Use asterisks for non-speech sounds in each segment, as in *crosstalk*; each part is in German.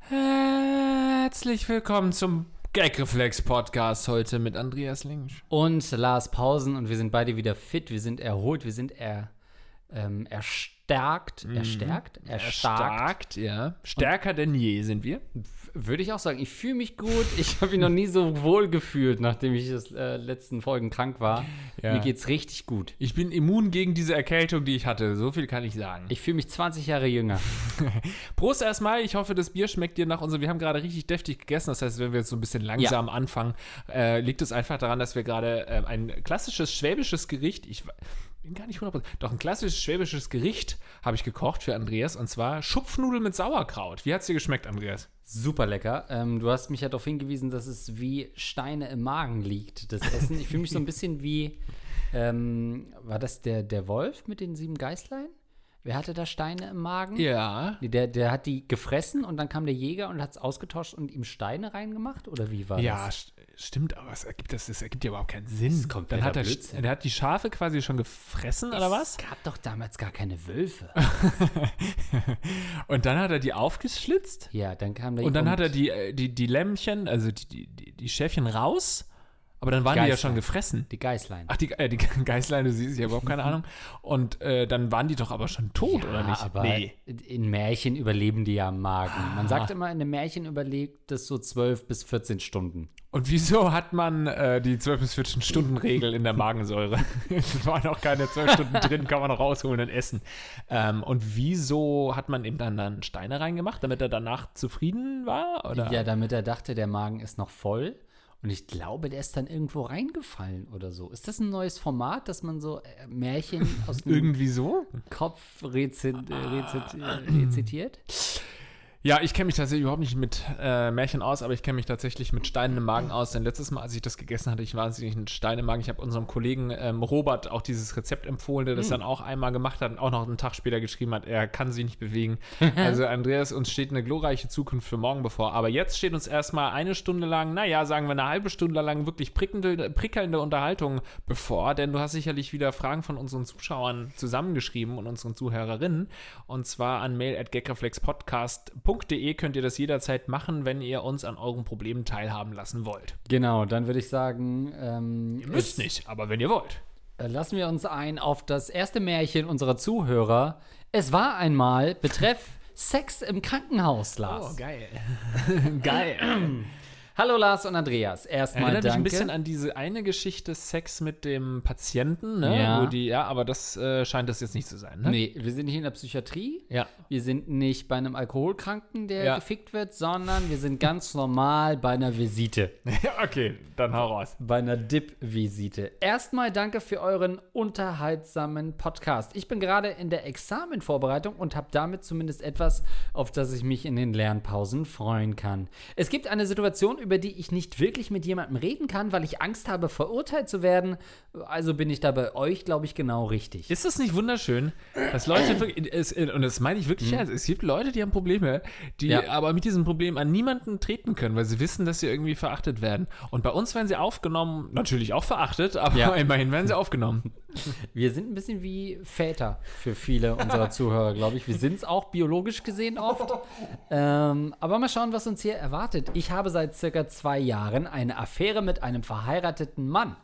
Herzlich willkommen zum Gagreflex Podcast heute mit Andreas Links. Und Lars Pausen. Und wir sind beide wieder fit, wir sind erholt, wir sind er, ähm, erstärkt, erstärkt, erstarkt. Erstarkt, ja. Stärker denn je sind wir. Würde ich auch sagen, ich fühle mich gut. Ich habe mich noch nie so wohl gefühlt, nachdem ich das äh, letzten Folgen krank war. Ja. Mir geht's richtig gut. Ich bin immun gegen diese Erkältung, die ich hatte. So viel kann ich sagen. Ich fühle mich 20 Jahre jünger. *laughs* Prost erstmal. Ich hoffe, das Bier schmeckt dir nach unserem. Wir haben gerade richtig deftig gegessen. Das heißt, wenn wir jetzt so ein bisschen langsam anfangen, äh, liegt es einfach daran, dass wir gerade äh, ein klassisches schwäbisches Gericht. Ich bin gar nicht 100%. Doch ein klassisches schwäbisches Gericht habe ich gekocht für Andreas. Und zwar Schupfnudeln mit Sauerkraut. Wie hat es dir geschmeckt, Andreas? Super lecker. Ähm, du hast mich ja darauf hingewiesen, dass es wie Steine im Magen liegt, das Essen. Ich fühle mich so ein bisschen wie, ähm, war das der, der Wolf mit den sieben Geißlein? Wer hatte da Steine im Magen? Ja. Nee, Der, der hat die gefressen und dann kam der Jäger und hat es ausgetauscht und ihm Steine reingemacht? Oder wie war Ja, das? st stimmt, aber es ergibt, das, das ergibt ja überhaupt keinen Sinn. ist kompletter Dann hat er, der hat die Schafe quasi schon gefressen, oder was? Es gab doch damals gar keine Wölfe. *laughs* Und dann hat er die aufgeschlitzt ja, dann kam der und dann hat er die, äh, die, die Lämmchen, also die, die, die Schäfchen raus, aber dann waren die ja Geißlein. schon gefressen. die Geißlein. Ach, die, äh, die *laughs* Geißlein, du siehst, ich habe überhaupt keine Ahnung. Und äh, dann waren die doch aber schon tot, oder nicht? aber in Märchen überleben die ja am Magen. Man Ah. sagt immer, in einem Märchen überlebt es so 12 bis 14 Stunden. Und wieso hat man äh, die 12 bis 14 Stunden Regel in der Magensäure? *laughs* es waren noch keine 12 Stunden drin, kann man noch rausholen und essen. Ähm, und wieso hat man ihm dann, dann Steine reingemacht, damit er danach zufrieden war? Oder? Ja, damit er dachte, der Magen ist noch voll. Und ich glaube, der ist dann irgendwo reingefallen oder so. Ist das ein neues Format, dass man so äh, Märchen aus *laughs* dem Irgendwie so? Kopf rezit, äh, rezit, äh, rezitiert? Ja, ich kenne mich tatsächlich überhaupt nicht mit äh, Märchen aus, aber ich kenne mich tatsächlich mit Steinen im Magen aus. Denn letztes Mal, als ich das gegessen hatte, ich wahnsinnig einen Stein im Magen. Ich habe unserem Kollegen ähm, Robert auch dieses Rezept empfohlen, der das dann auch einmal gemacht hat und auch noch einen Tag später geschrieben hat, er kann sich nicht bewegen. *laughs* also Andreas, uns steht eine glorreiche Zukunft für morgen bevor. Aber jetzt steht uns erstmal eine Stunde lang, naja, sagen wir eine halbe Stunde lang wirklich prickelnde, prickelnde Unterhaltung bevor. Denn du hast sicherlich wieder Fragen von unseren Zuschauern zusammengeschrieben und unseren Zuhörerinnen. Und zwar an mail at gagreflexpodcast.de könnt ihr das jederzeit machen, wenn ihr uns an euren Problemen teilhaben lassen wollt. Genau, dann würde ich sagen, ähm, Ihr müsst nicht, aber wenn ihr wollt. äh, lassen wir uns ein auf das erste Märchen unserer Zuhörer. Es war einmal betreff Sex im Krankenhaus, Lars. geil. *laughs* geil. *clears throat* Hallo Lars und Andreas. Erstmal Erinnert mich danke. ein bisschen an diese eine Geschichte Sex mit dem Patienten, ne? Ja. Wo die, ja, aber das äh, scheint das jetzt nicht zu sein, ne? Nee, wir sind nicht in der Psychiatrie. Ja. Wir sind nicht bei einem Alkoholkranken, der Ja. gefickt wird, sondern wir sind ganz normal bei einer Visite. *laughs* ja, okay, dann hau raus. Bei einer DIP-Visite. Erstmal danke für euren unterhaltsamen Podcast. Ich bin gerade in der Examenvorbereitung und habe damit zumindest etwas, auf das ich mich in den Lernpausen freuen kann. Es gibt eine Situation, über die ich nicht wirklich mit jemandem reden kann, weil ich Angst habe, verurteilt zu werden. Also bin ich da bei euch, glaube ich, genau richtig. Ist das nicht wunderschön, dass Leute wirklich, es, und das meine ich wirklich ernst, es gibt Leute, die haben Probleme, die Mhm. Ja. aber mit diesem Problem an niemanden treten können, weil sie wissen, dass sie irgendwie verachtet werden. Und bei uns werden sie aufgenommen, natürlich auch verachtet, aber Ja. immerhin werden sie aufgenommen. Wir sind ein bisschen wie Väter für viele unserer *laughs* Zuhörer, glaube ich. Wir sind es auch biologisch gesehen oft. Ähm, aber mal schauen, was uns hier erwartet. Ich habe seit circa zwei Jahren eine Affäre mit einem verheirateten Mann.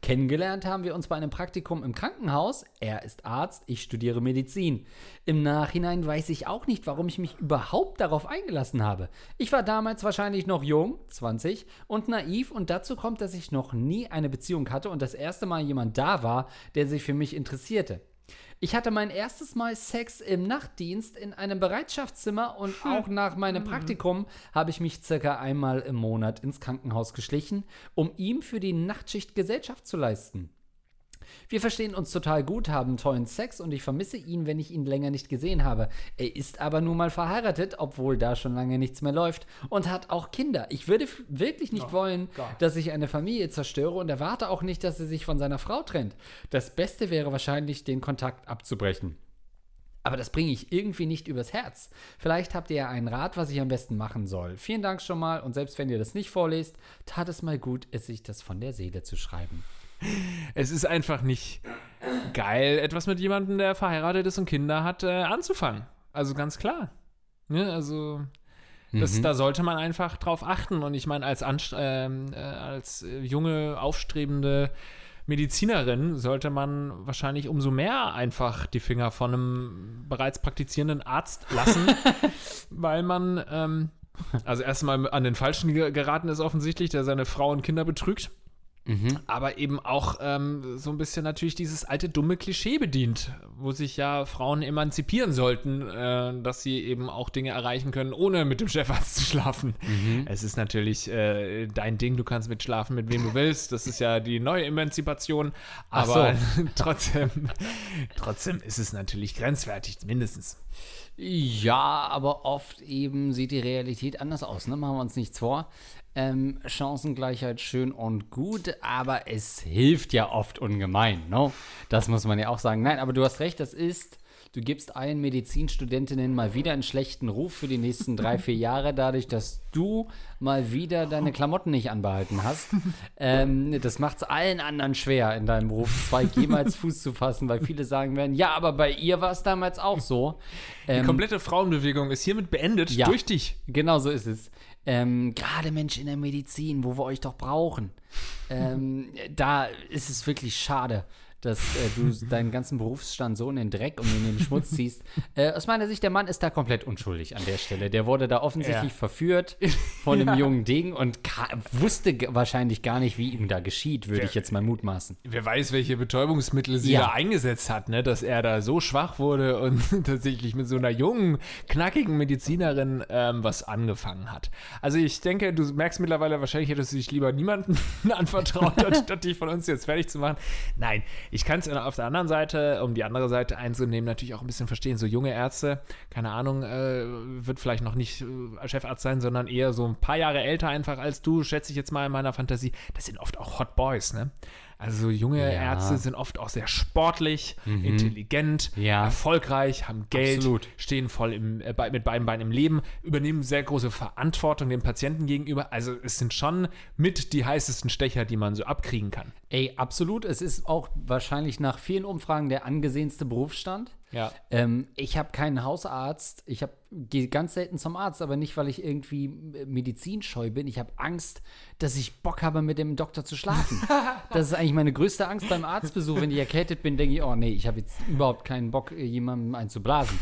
Kennengelernt haben wir uns bei einem Praktikum im Krankenhaus. Er ist Arzt, ich studiere Medizin. Im Nachhinein weiß ich auch nicht, warum ich mich überhaupt darauf eingelassen habe. Ich war damals wahrscheinlich noch jung, 20, und naiv und dazu kommt, dass ich noch nie eine Beziehung hatte und das erste Mal jemand da war, der sich für mich interessierte. Ich hatte mein erstes Mal Sex im Nachtdienst in einem Bereitschaftszimmer und auch nach meinem Praktikum habe ich mich circa einmal im Monat ins Krankenhaus geschlichen, um ihm für die Nachtschicht Gesellschaft zu leisten. Wir verstehen uns total gut, haben tollen Sex und ich vermisse ihn, wenn ich ihn länger nicht gesehen habe. Er ist aber nun mal verheiratet, obwohl da schon lange nichts mehr läuft und hat auch Kinder. Ich würde wirklich nicht wollen, dass ich eine Familie zerstöre und erwarte auch nicht, dass er sich von seiner Frau trennt. Das Beste wäre wahrscheinlich, den Kontakt abzubrechen. Aber das bringe ich irgendwie nicht übers Herz. Vielleicht habt ihr ja einen Rat, was ich am besten machen soll. Vielen Dank schon mal und selbst wenn ihr das nicht vorlest, tat es mal gut, es sich das von der Seele zu schreiben. Es ist einfach nicht geil, etwas mit jemandem, der verheiratet ist und Kinder hat, äh, anzufangen. Also ganz klar. Ne? Also das, Mhm. da sollte man einfach drauf achten. Und ich meine, als, ähm, äh, als äh, junge, aufstrebende Medizinerin sollte man wahrscheinlich umso mehr einfach die Finger von einem bereits praktizierenden Arzt lassen, *laughs* weil man ähm, also erstmal an den Falschen ge- geraten ist offensichtlich, der seine Frau und Kinder betrügt. Mhm. Aber eben auch ähm, so ein bisschen natürlich dieses alte dumme Klischee bedient, wo sich ja Frauen emanzipieren sollten, äh, dass sie eben auch Dinge erreichen können, ohne mit dem Chefarzt zu schlafen. Es ist natürlich äh, dein Ding, du kannst mitschlafen, mit wem du willst. Das ist ja die neue Emanzipation. Aber *laughs* trotzdem, trotzdem ist es natürlich grenzwertig, mindestens. Ja, aber oft eben sieht die Realität anders aus, ne? Machen wir uns nichts vor. Ähm, Chancengleichheit schön und gut, aber es hilft ja oft ungemein, ne? Das muss man ja auch sagen. Nein, aber du hast recht, das ist, du gibst allen Medizinstudentinnen mal wieder einen schlechten Ruf für die nächsten drei, *laughs* vier Jahre, dadurch, dass du mal wieder deine Klamotten nicht anbehalten hast. *laughs* Ähm, das macht es allen anderen schwer, in deinem Beruf 2G mal als Fuß zu fassen, weil viele sagen werden, ja, aber bei ihr war es damals auch so. Die Ähm, komplette Frauenbewegung ist hiermit beendet Ja. durch dich. Genau so ist es. Ähm, Gerade Mensch in der Medizin, wo wir euch doch brauchen. Ähm, da ist es wirklich schade, dass äh, du deinen ganzen Berufsstand so in den Dreck und in den Schmutz ziehst. *laughs* Äh, aus meiner Sicht, der Mann ist da komplett unschuldig an der Stelle. Der wurde da offensichtlich Ja. verführt *laughs* von einem jungen Ding und wusste wahrscheinlich gar nicht, wie ihm da geschieht, würde ich jetzt mal mutmaßen. Wer weiß, welche Betäubungsmittel sie Ja. da eingesetzt hat, ne? dass er da so schwach wurde und *laughs* tatsächlich mit so einer jungen, knackigen Medizinerin ähm, was angefangen hat. Also ich denke, du merkst mittlerweile, wahrscheinlich hättest du dich lieber niemandem anvertraut, anstatt dich von uns jetzt fertig zu machen. Nein, ich kann es auf der anderen Seite, um die andere Seite einzunehmen, natürlich auch ein bisschen verstehen. So junge Ärzte, keine Ahnung, äh, wird vielleicht noch nicht äh, Chefarzt sein, sondern eher so ein paar Jahre älter einfach als du, schätze ich jetzt mal in meiner Fantasie. Das sind oft auch Hot Boys, ne? Also so junge Ja. Ärzte sind oft auch sehr sportlich, intelligent, Ja. erfolgreich, haben Geld, Absolut. stehen voll im, äh, mit beiden Beinen im Leben, übernehmen sehr große Verantwortung dem Patienten gegenüber. Also es sind schon mit die heißesten Stecher, die man so abkriegen kann. Ey, absolut. Es ist auch wahrscheinlich nach vielen Umfragen der angesehenste Berufsstand. Ja. Ähm, ich habe keinen Hausarzt. Ich hab- gehe ganz selten zum Arzt, aber nicht, weil ich irgendwie medizinscheu bin. Ich habe Angst, dass ich Bock habe, mit dem Doktor zu schlafen. *laughs* das ist eigentlich meine größte Angst beim Arztbesuch. Wenn ich erkältet bin, denke ich, oh nee, ich habe jetzt überhaupt keinen Bock, äh, jemandem einzublasen.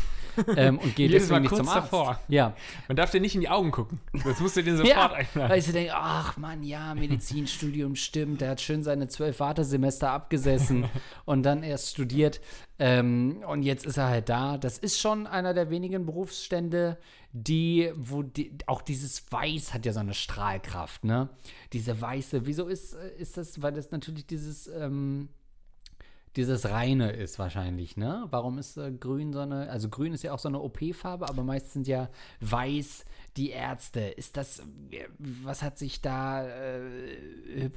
Ähm, und gehe *laughs* deswegen nicht zum Arzt. davor. Ja. Man darf dir nicht in die Augen gucken. Das musst du dir *laughs* sofort Ja, einladen. weil ich so denke, ach Mann, ja, Medizinstudium stimmt, der hat schön seine zwölf Wartesemester abgesessen *laughs* und dann erst studiert ähm, und jetzt ist er halt da. Das ist schon einer der wenigen Berufsstände, die, wo die, auch dieses Weiß hat ja so eine Strahlkraft, ne? Diese Weiße, wieso ist, äh, ist das, weil das natürlich dieses, ähm, dieses Reine ist wahrscheinlich, ne? Warum ist äh, grün so eine, also grün ist ja auch so eine OP-Farbe, aber meist sind ja weiß die Ärzte. Ist das, äh, was hat sich da äh,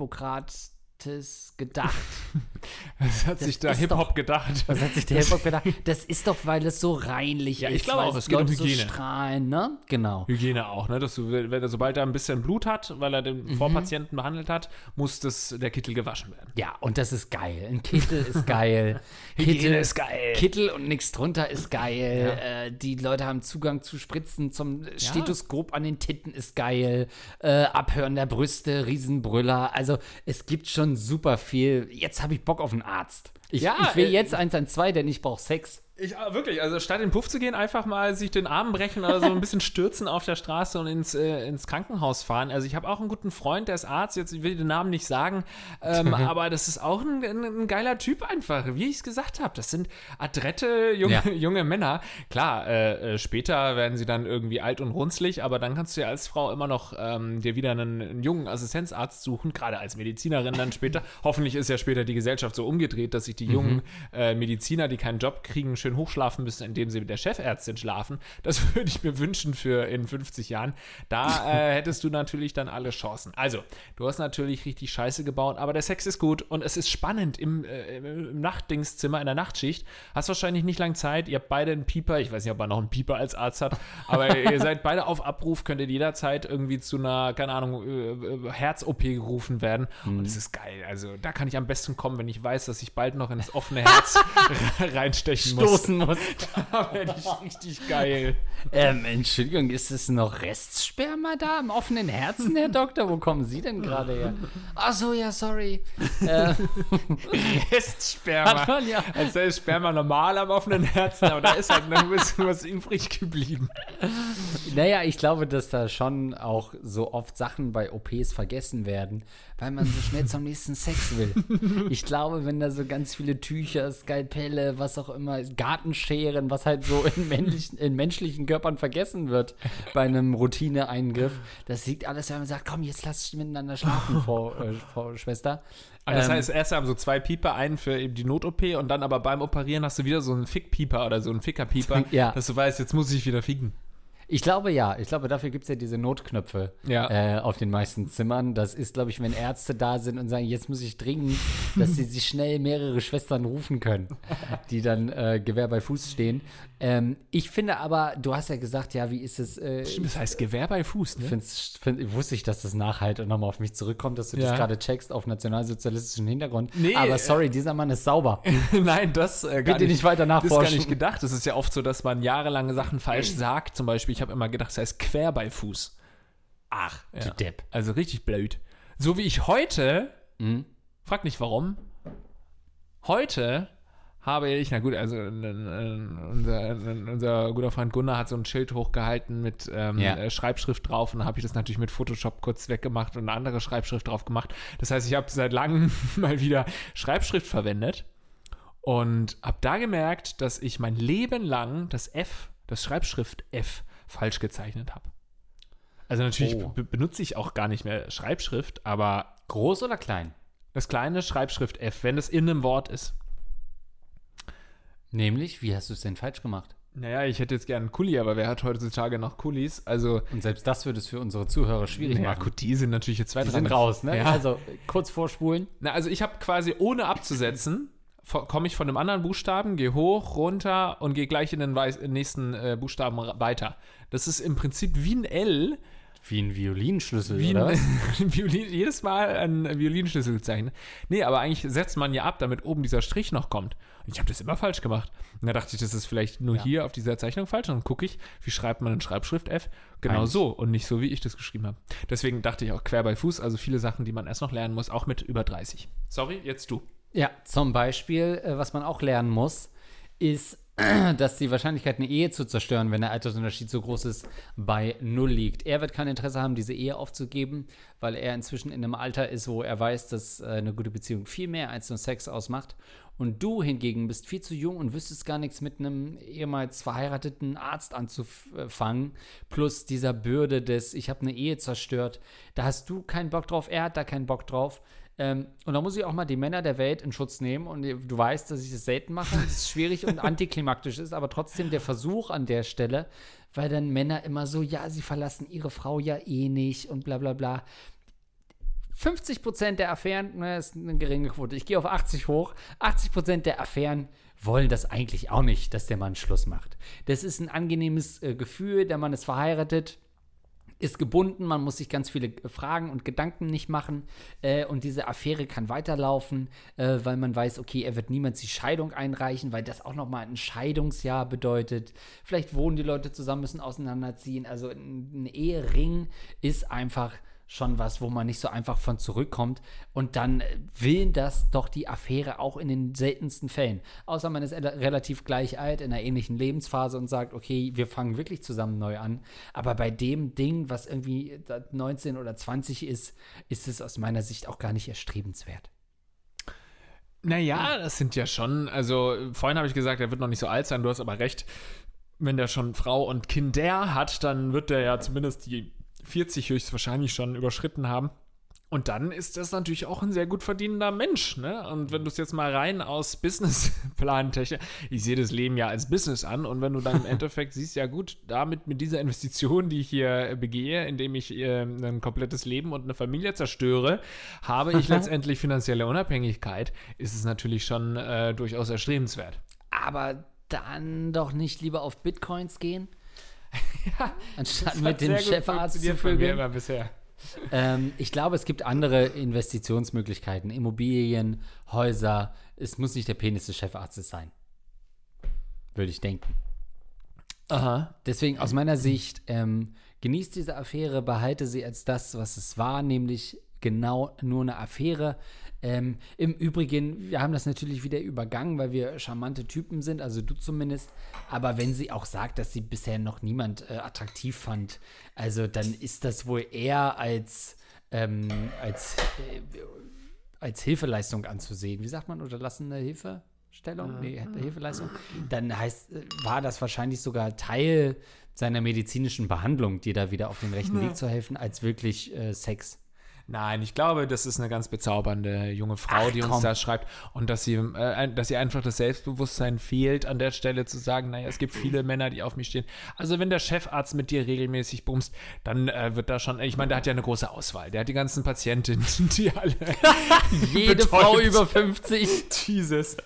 Hippokrates gedacht? *laughs* Was hat sich da ist Hip-Hop gedacht? Was hat sich der *laughs* Hip-Hop gedacht? Das ist doch, weil es so reinlich Ja, ist. ich glaube auch, es geht um Leute so Hygiene. strahlen, ne? Genau. Hygiene auch, ne? Dass du, wenn sobald er ein bisschen Blut hat, weil er Mhm. den Vorpatienten behandelt hat, muss das, der Kittel gewaschen werden. Ja, und das ist geil. Ein Kittel ist geil. *laughs* Hygiene ist geil. Kittel und nichts drunter ist geil. Äh, die Leute haben Zugang zu Spritzen zum Stethoskop an den Titten ist geil. Äh, Abhören der Brüste, Riesenbrüller. Also es gibt schon super viel. Jetzt habe ich Bock auf einen Arzt. Ich, Ja, ich will äh, jetzt 112, denn ich brauche Sex. Ich, ah, wirklich, also statt in den Puff zu gehen, einfach mal sich den Arm brechen oder so ein bisschen stürzen auf der Straße und ins, äh, ins Krankenhaus fahren. Also ich habe auch einen guten Freund, der ist Arzt, jetzt ich will den Namen nicht sagen, ähm, *laughs* aber das ist auch ein, ein, ein geiler Typ einfach, wie ich es gesagt habe. Das sind adrette junge, Ja. *laughs* junge Männer. Klar, äh, äh, später werden sie dann irgendwie alt und runzlig, aber dann kannst du ja als Frau immer noch ähm, dir wieder einen, einen jungen Assistenzarzt suchen, gerade als Medizinerin dann später. *laughs* Hoffentlich ist ja später die Gesellschaft so umgedreht, dass sich die jungen äh, Mediziner, die keinen Job kriegen, schön schön hochschlafen müssen, indem sie mit der Chefärztin schlafen. Das *laughs* würde ich mir wünschen für in 50 Jahren. Da äh, *laughs* hättest du natürlich dann alle Chancen. Also, du hast natürlich richtig Scheiße gebaut, aber der Sex ist gut und es ist spannend im, äh, im Nachtdingszimmer, in der Nachtschicht. Hast wahrscheinlich nicht lange Zeit. Ihr habt beide einen Pieper. Ich weiß nicht, ob er noch einen Pieper als Arzt hat, aber *laughs* ihr seid beide auf Abruf, könnt ihr jederzeit irgendwie zu einer, keine Ahnung, äh, äh Herz-OP gerufen werden. Mhm. Und es ist geil. Also, da kann ich am besten kommen, wenn ich weiß, dass ich bald noch ins offene Herz reinstechen muss. Stoßen muss. *laughs* da werde ich richtig geil. Ähm, Entschuldigung, ist es noch Restsperma da im offenen Herzen, Herr Doktor? Wo kommen Sie denn gerade her? Ach so, ja, sorry. äh, *laughs* Restsperma. Man, ja. Als sei Sperma normal am offenen Herzen, aber da ist halt noch ein bisschen was übrig geblieben. Naja, ich glaube, dass da schon auch so oft Sachen bei OPs vergessen werden, weil man so schnell zum nächsten Sex will. Ich glaube, wenn da so ganz viele Tücher, Skalpelle, was auch immer, Gartenscheren, was halt so in, männlichen, in menschlichen Körpern vergessen wird bei einem Routineeingriff, das liegt alles, wenn man sagt, komm, jetzt lass miteinander schlafen, *laughs* Frau, äh, Frau Schwester. Also das ähm, heißt, erst haben so zwei Pieper, einen für eben die Not-OP und dann aber beim Operieren hast du wieder so einen Fick-Pieper oder so einen Ficker-Pieper, *laughs* ja. dass du weißt, jetzt muss ich wieder ficken. Ich glaube ja. Ich glaube, dafür gibt es ja diese Notknöpfe ja. äh, auf den meisten Zimmern. Das ist, glaube ich, wenn Ärzte da sind und sagen, jetzt muss ich dringend, dass sie sich schnell mehrere Schwestern rufen können, die dann äh, Gewehr bei Fuß stehen. Ähm, ich finde aber, du hast ja gesagt, ja, wie ist es? Äh, Stimmt, das heißt Gewehr bei Fuß, ne? Find's, find, wusste ich, dass das nachhalt und nochmal auf mich zurückkommt, dass du ja. das gerade checkst auf nationalsozialistischen Hintergrund. Nee, aber sorry, äh, dieser Mann ist sauber. *laughs* Nein, das äh, gar Bitte nicht, nicht weiter nachforschen. Das ist gar nicht gedacht. Es ist ja oft so, dass man jahrelange Sachen falsch sagt. Zum Beispiel, ich habe immer gedacht, das heißt quer bei Fuß. Ach, ja. du Depp. Also richtig blöd. So wie ich heute, mhm. frag nicht warum, heute habe ich, na gut, also unser, unser guter Freund Gunnar hat so ein Schild hochgehalten mit ähm, ja. Äh, Schreibschrift drauf und dann habe ich das natürlich mit Photoshop kurz weggemacht und eine andere Schreibschrift drauf gemacht. Das heißt, ich habe seit langem *laughs* mal wieder Schreibschrift verwendet und habe da gemerkt, dass ich mein Leben lang das F, das Schreibschrift F, falsch gezeichnet habe. Also natürlich oh. benutze ich auch gar nicht mehr Schreibschrift, aber. Groß oder klein? Das kleine Schreibschrift F, wenn es in einem Wort ist. Nämlich, wie hast du es denn falsch gemacht? Naja, ich hätte jetzt gerne einen Kuli, aber wer hat heutzutage noch Kulis? Also und selbst das würde es für unsere Zuhörer schwierig naja, machen. gut, die sind natürlich jetzt zwei, Die sind raus, ne? Ja. Also kurz vorspulen. Na, also ich habe quasi ohne abzusetzen, *laughs* komme ich von einem anderen Buchstaben, gehe hoch, runter und gehe gleich in den nächsten äh, Buchstaben weiter. Das ist im Prinzip wie ein L, wie ein Violinschlüssel, Wie oder? Ein *laughs* Violin, jedes Mal ein Violinschlüssel gezeichnet. Nee, aber eigentlich setzt man ja ab, damit oben dieser Strich noch kommt. Und ich habe das immer falsch gemacht. Und da dachte ich, das ist vielleicht nur ja. hier auf dieser Zeichnung falsch. Und dann gucke ich, wie schreibt man in Schreibschrift F? Genau eigentlich. so und nicht so, wie ich das geschrieben habe. Deswegen dachte ich auch quer bei Fuß, also viele Sachen, die man erst noch lernen muss, auch mit über 30. Sorry, jetzt du. Ja, zum Beispiel, äh, was man auch lernen muss, ist *clears throat* dass die Wahrscheinlichkeit, eine Ehe zu zerstören, wenn der Altersunterschied so groß ist, bei null liegt. Er wird kein Interesse haben, diese Ehe aufzugeben, weil er inzwischen in einem Alter ist, wo er weiß, dass äh, eine gute Beziehung viel mehr als nur Sex ausmacht. Und du hingegen bist viel zu jung und wüsstest gar nichts mit einem ehemals verheirateten Arzt anzufangen, plus dieser Bürde des, ich habe eine Ehe zerstört. Da hast du keinen Bock drauf, er hat da keinen Bock drauf. Ähm, und da muss ich auch mal die Männer der Welt in Schutz nehmen. Und du weißt, dass ich das selten mache, dass es schwierig und *laughs* antiklimaktisch ist, aber trotzdem der Versuch an der Stelle, weil dann Männer immer so, ja, sie verlassen ihre Frau ja eh nicht und bla bla bla. 50 Prozent der Affären, ne, ist eine geringe Quote, ich gehe auf 80 hoch, 80 Prozent der Affären wollen das eigentlich auch nicht, dass der Mann Schluss macht. Das ist ein angenehmes äh, Gefühl, der Mann ist verheiratet, ist gebunden, man muss sich ganz viele Fragen und Gedanken nicht machen äh, und diese Affäre kann weiterlaufen, äh, weil man weiß, okay, er wird niemals die Scheidung einreichen, weil das auch nochmal ein Scheidungsjahr bedeutet. Vielleicht wohnen die Leute zusammen, müssen auseinanderziehen. Also ein Ehering ist einfach schon was, wo man nicht so einfach von zurückkommt. Und dann will das doch die Affäre auch in den seltensten Fällen. Außer man ist relativ gleich alt, in einer ähnlichen Lebensphase und sagt, okay, wir fangen wirklich zusammen neu an. Aber bei dem Ding, was irgendwie 19 oder 20 ist, ist es aus meiner Sicht auch gar nicht erstrebenswert. Naja, das sind ja schon, also vorhin habe ich gesagt, er wird noch nicht so alt sein, du hast aber recht. Wenn der schon Frau und Kinder hat, dann wird der ja zumindest die 40 höchstwahrscheinlich schon überschritten haben. Und dann ist das natürlich auch ein sehr gut verdienender Mensch. Ne? Und wenn du es jetzt mal rein aus Businessplan-Technik, ich sehe das Leben ja als Business an. Und wenn du dann im Endeffekt siehst, ja gut, damit mit dieser Investition, die ich hier begehe, indem ich äh, ein komplettes Leben und eine Familie zerstöre, habe ich letztendlich finanzielle Unabhängigkeit, ist es natürlich schon äh, durchaus erstrebenswert. Aber dann doch nicht lieber auf Bitcoins gehen? Ja, *laughs* anstatt mit dem Chefarzt zu vögeln. immer bisher. ähm, ich glaube, es gibt andere Investitionsmöglichkeiten. Immobilien, Häuser. Es muss nicht der Penis des Chefarztes sein. Würde ich denken. Aha. Deswegen aus meiner Sicht, ähm, genießt diese Affäre, behalte sie als das, was es war, nämlich genau nur eine Affäre. Ähm, Im Übrigen, wir haben das natürlich wieder übergangen, weil wir charmante Typen sind, also du zumindest. Aber wenn sie auch sagt, dass sie bisher noch niemand äh, attraktiv fand, also dann ist das wohl eher als, ähm, als, äh, als Hilfeleistung anzusehen. Wie sagt man, unterlassene Hilfestellung? Nee, Hilfeleistung. Dann heißt, äh, war das wahrscheinlich sogar Teil seiner medizinischen Behandlung, dir da wieder auf den rechten Weg zu helfen, als wirklich äh, Sex. Nein, ich glaube, das ist eine ganz bezaubernde junge Frau, Ach, die uns komm. da schreibt und dass sie, äh, dass ihr einfach das Selbstbewusstsein fehlt, an der Stelle zu sagen, naja, es gibt viele Männer, die auf mich stehen. Also wenn der Chefarzt mit dir regelmäßig bumst, dann äh, wird da schon, ich meine, der hat ja eine große Auswahl. Der hat die ganzen Patientinnen, *laughs* die alle *laughs* Jede. Frau über 50. Jesus.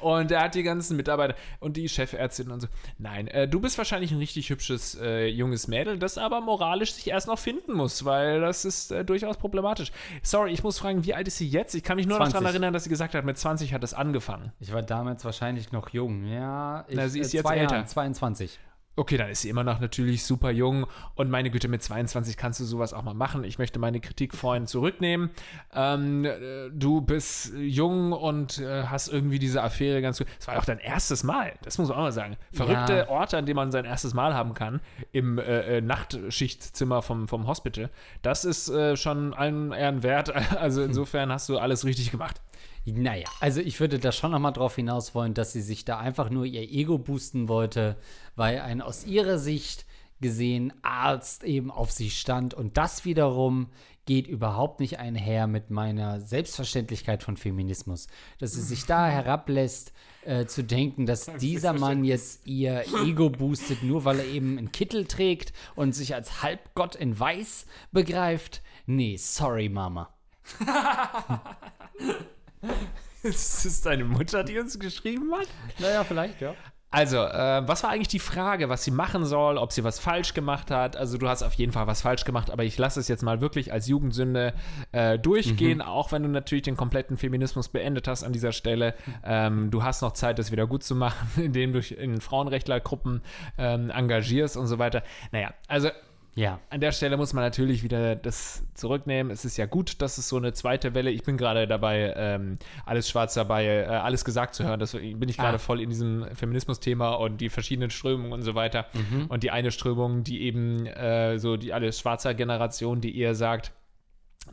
Und er hat die ganzen Mitarbeiter und die Chefärztin und so. Nein, äh, du bist wahrscheinlich ein richtig hübsches äh, junges Mädel, das aber moralisch sich erst noch finden muss, weil das ist äh, durchaus problematisch. Sorry, ich muss fragen, wie alt ist sie jetzt? Ich kann mich nur noch 20. daran erinnern, dass sie gesagt hat, mit 20 hat es angefangen. Ich war damals wahrscheinlich noch jung. Ja, ich, Na, sie ist äh, jetzt zwei älter. Jahren, 22. Okay, dann ist sie immer noch natürlich super jung und meine Güte, mit 22 kannst du sowas auch mal machen. Ich möchte meine Kritik vorhin zurücknehmen. Ähm, äh, du bist jung und äh, hast irgendwie diese Affäre ganz gut. Es war auch dein erstes Mal, das muss man auch mal sagen. Verrückte Ja. Orte, an denen man sein erstes Mal haben kann, im äh, äh, Nachtschichtzimmer vom, vom Hospital. Das ist äh, schon allen Ehren wert. *laughs* Also insofern hast du alles richtig gemacht. Naja, also ich würde da schon noch mal drauf hinaus wollen, dass sie sich da einfach nur ihr Ego boosten wollte, weil ein aus ihrer Sicht gesehen Arzt eben auf sie stand und das wiederum geht überhaupt nicht einher mit meiner Selbstverständlichkeit von Feminismus. Dass sie sich da herablässt, äh, zu denken, dass *laughs* dieser Mann jetzt ihr Ego boostet, nur weil er eben einen Kittel trägt und sich als Halbgott in Weiß begreift. Nee, sorry, Mama. *laughs* *laughs* Ist das deine Mutter, die uns geschrieben hat? Naja, vielleicht, ja. Also, äh, was war eigentlich die Frage, was sie machen soll, ob sie was falsch gemacht hat? Also, du hast auf jeden Fall was falsch gemacht, aber ich lasse es jetzt mal wirklich als Jugendsünde äh, durchgehen, auch wenn du natürlich den kompletten Feminismus beendet hast an dieser Stelle. Ähm, du hast noch Zeit, das wieder gut zu machen, *laughs* indem du dich in Frauenrechtlergruppen ähm, engagierst und so weiter. Naja, also Ja. an der Stelle muss man natürlich wieder das zurücknehmen. Es ist ja gut, dass es so eine zweite Welle. Ich bin gerade dabei, ähm, alles schwarz dabei, äh, alles gesagt zu hören. Das bin ich gerade Ah. voll in diesem Feminismus-Thema und die verschiedenen Strömungen und so weiter. Und die eine Strömung, die eben äh, so die alles schwarzer Generation, die eher sagt,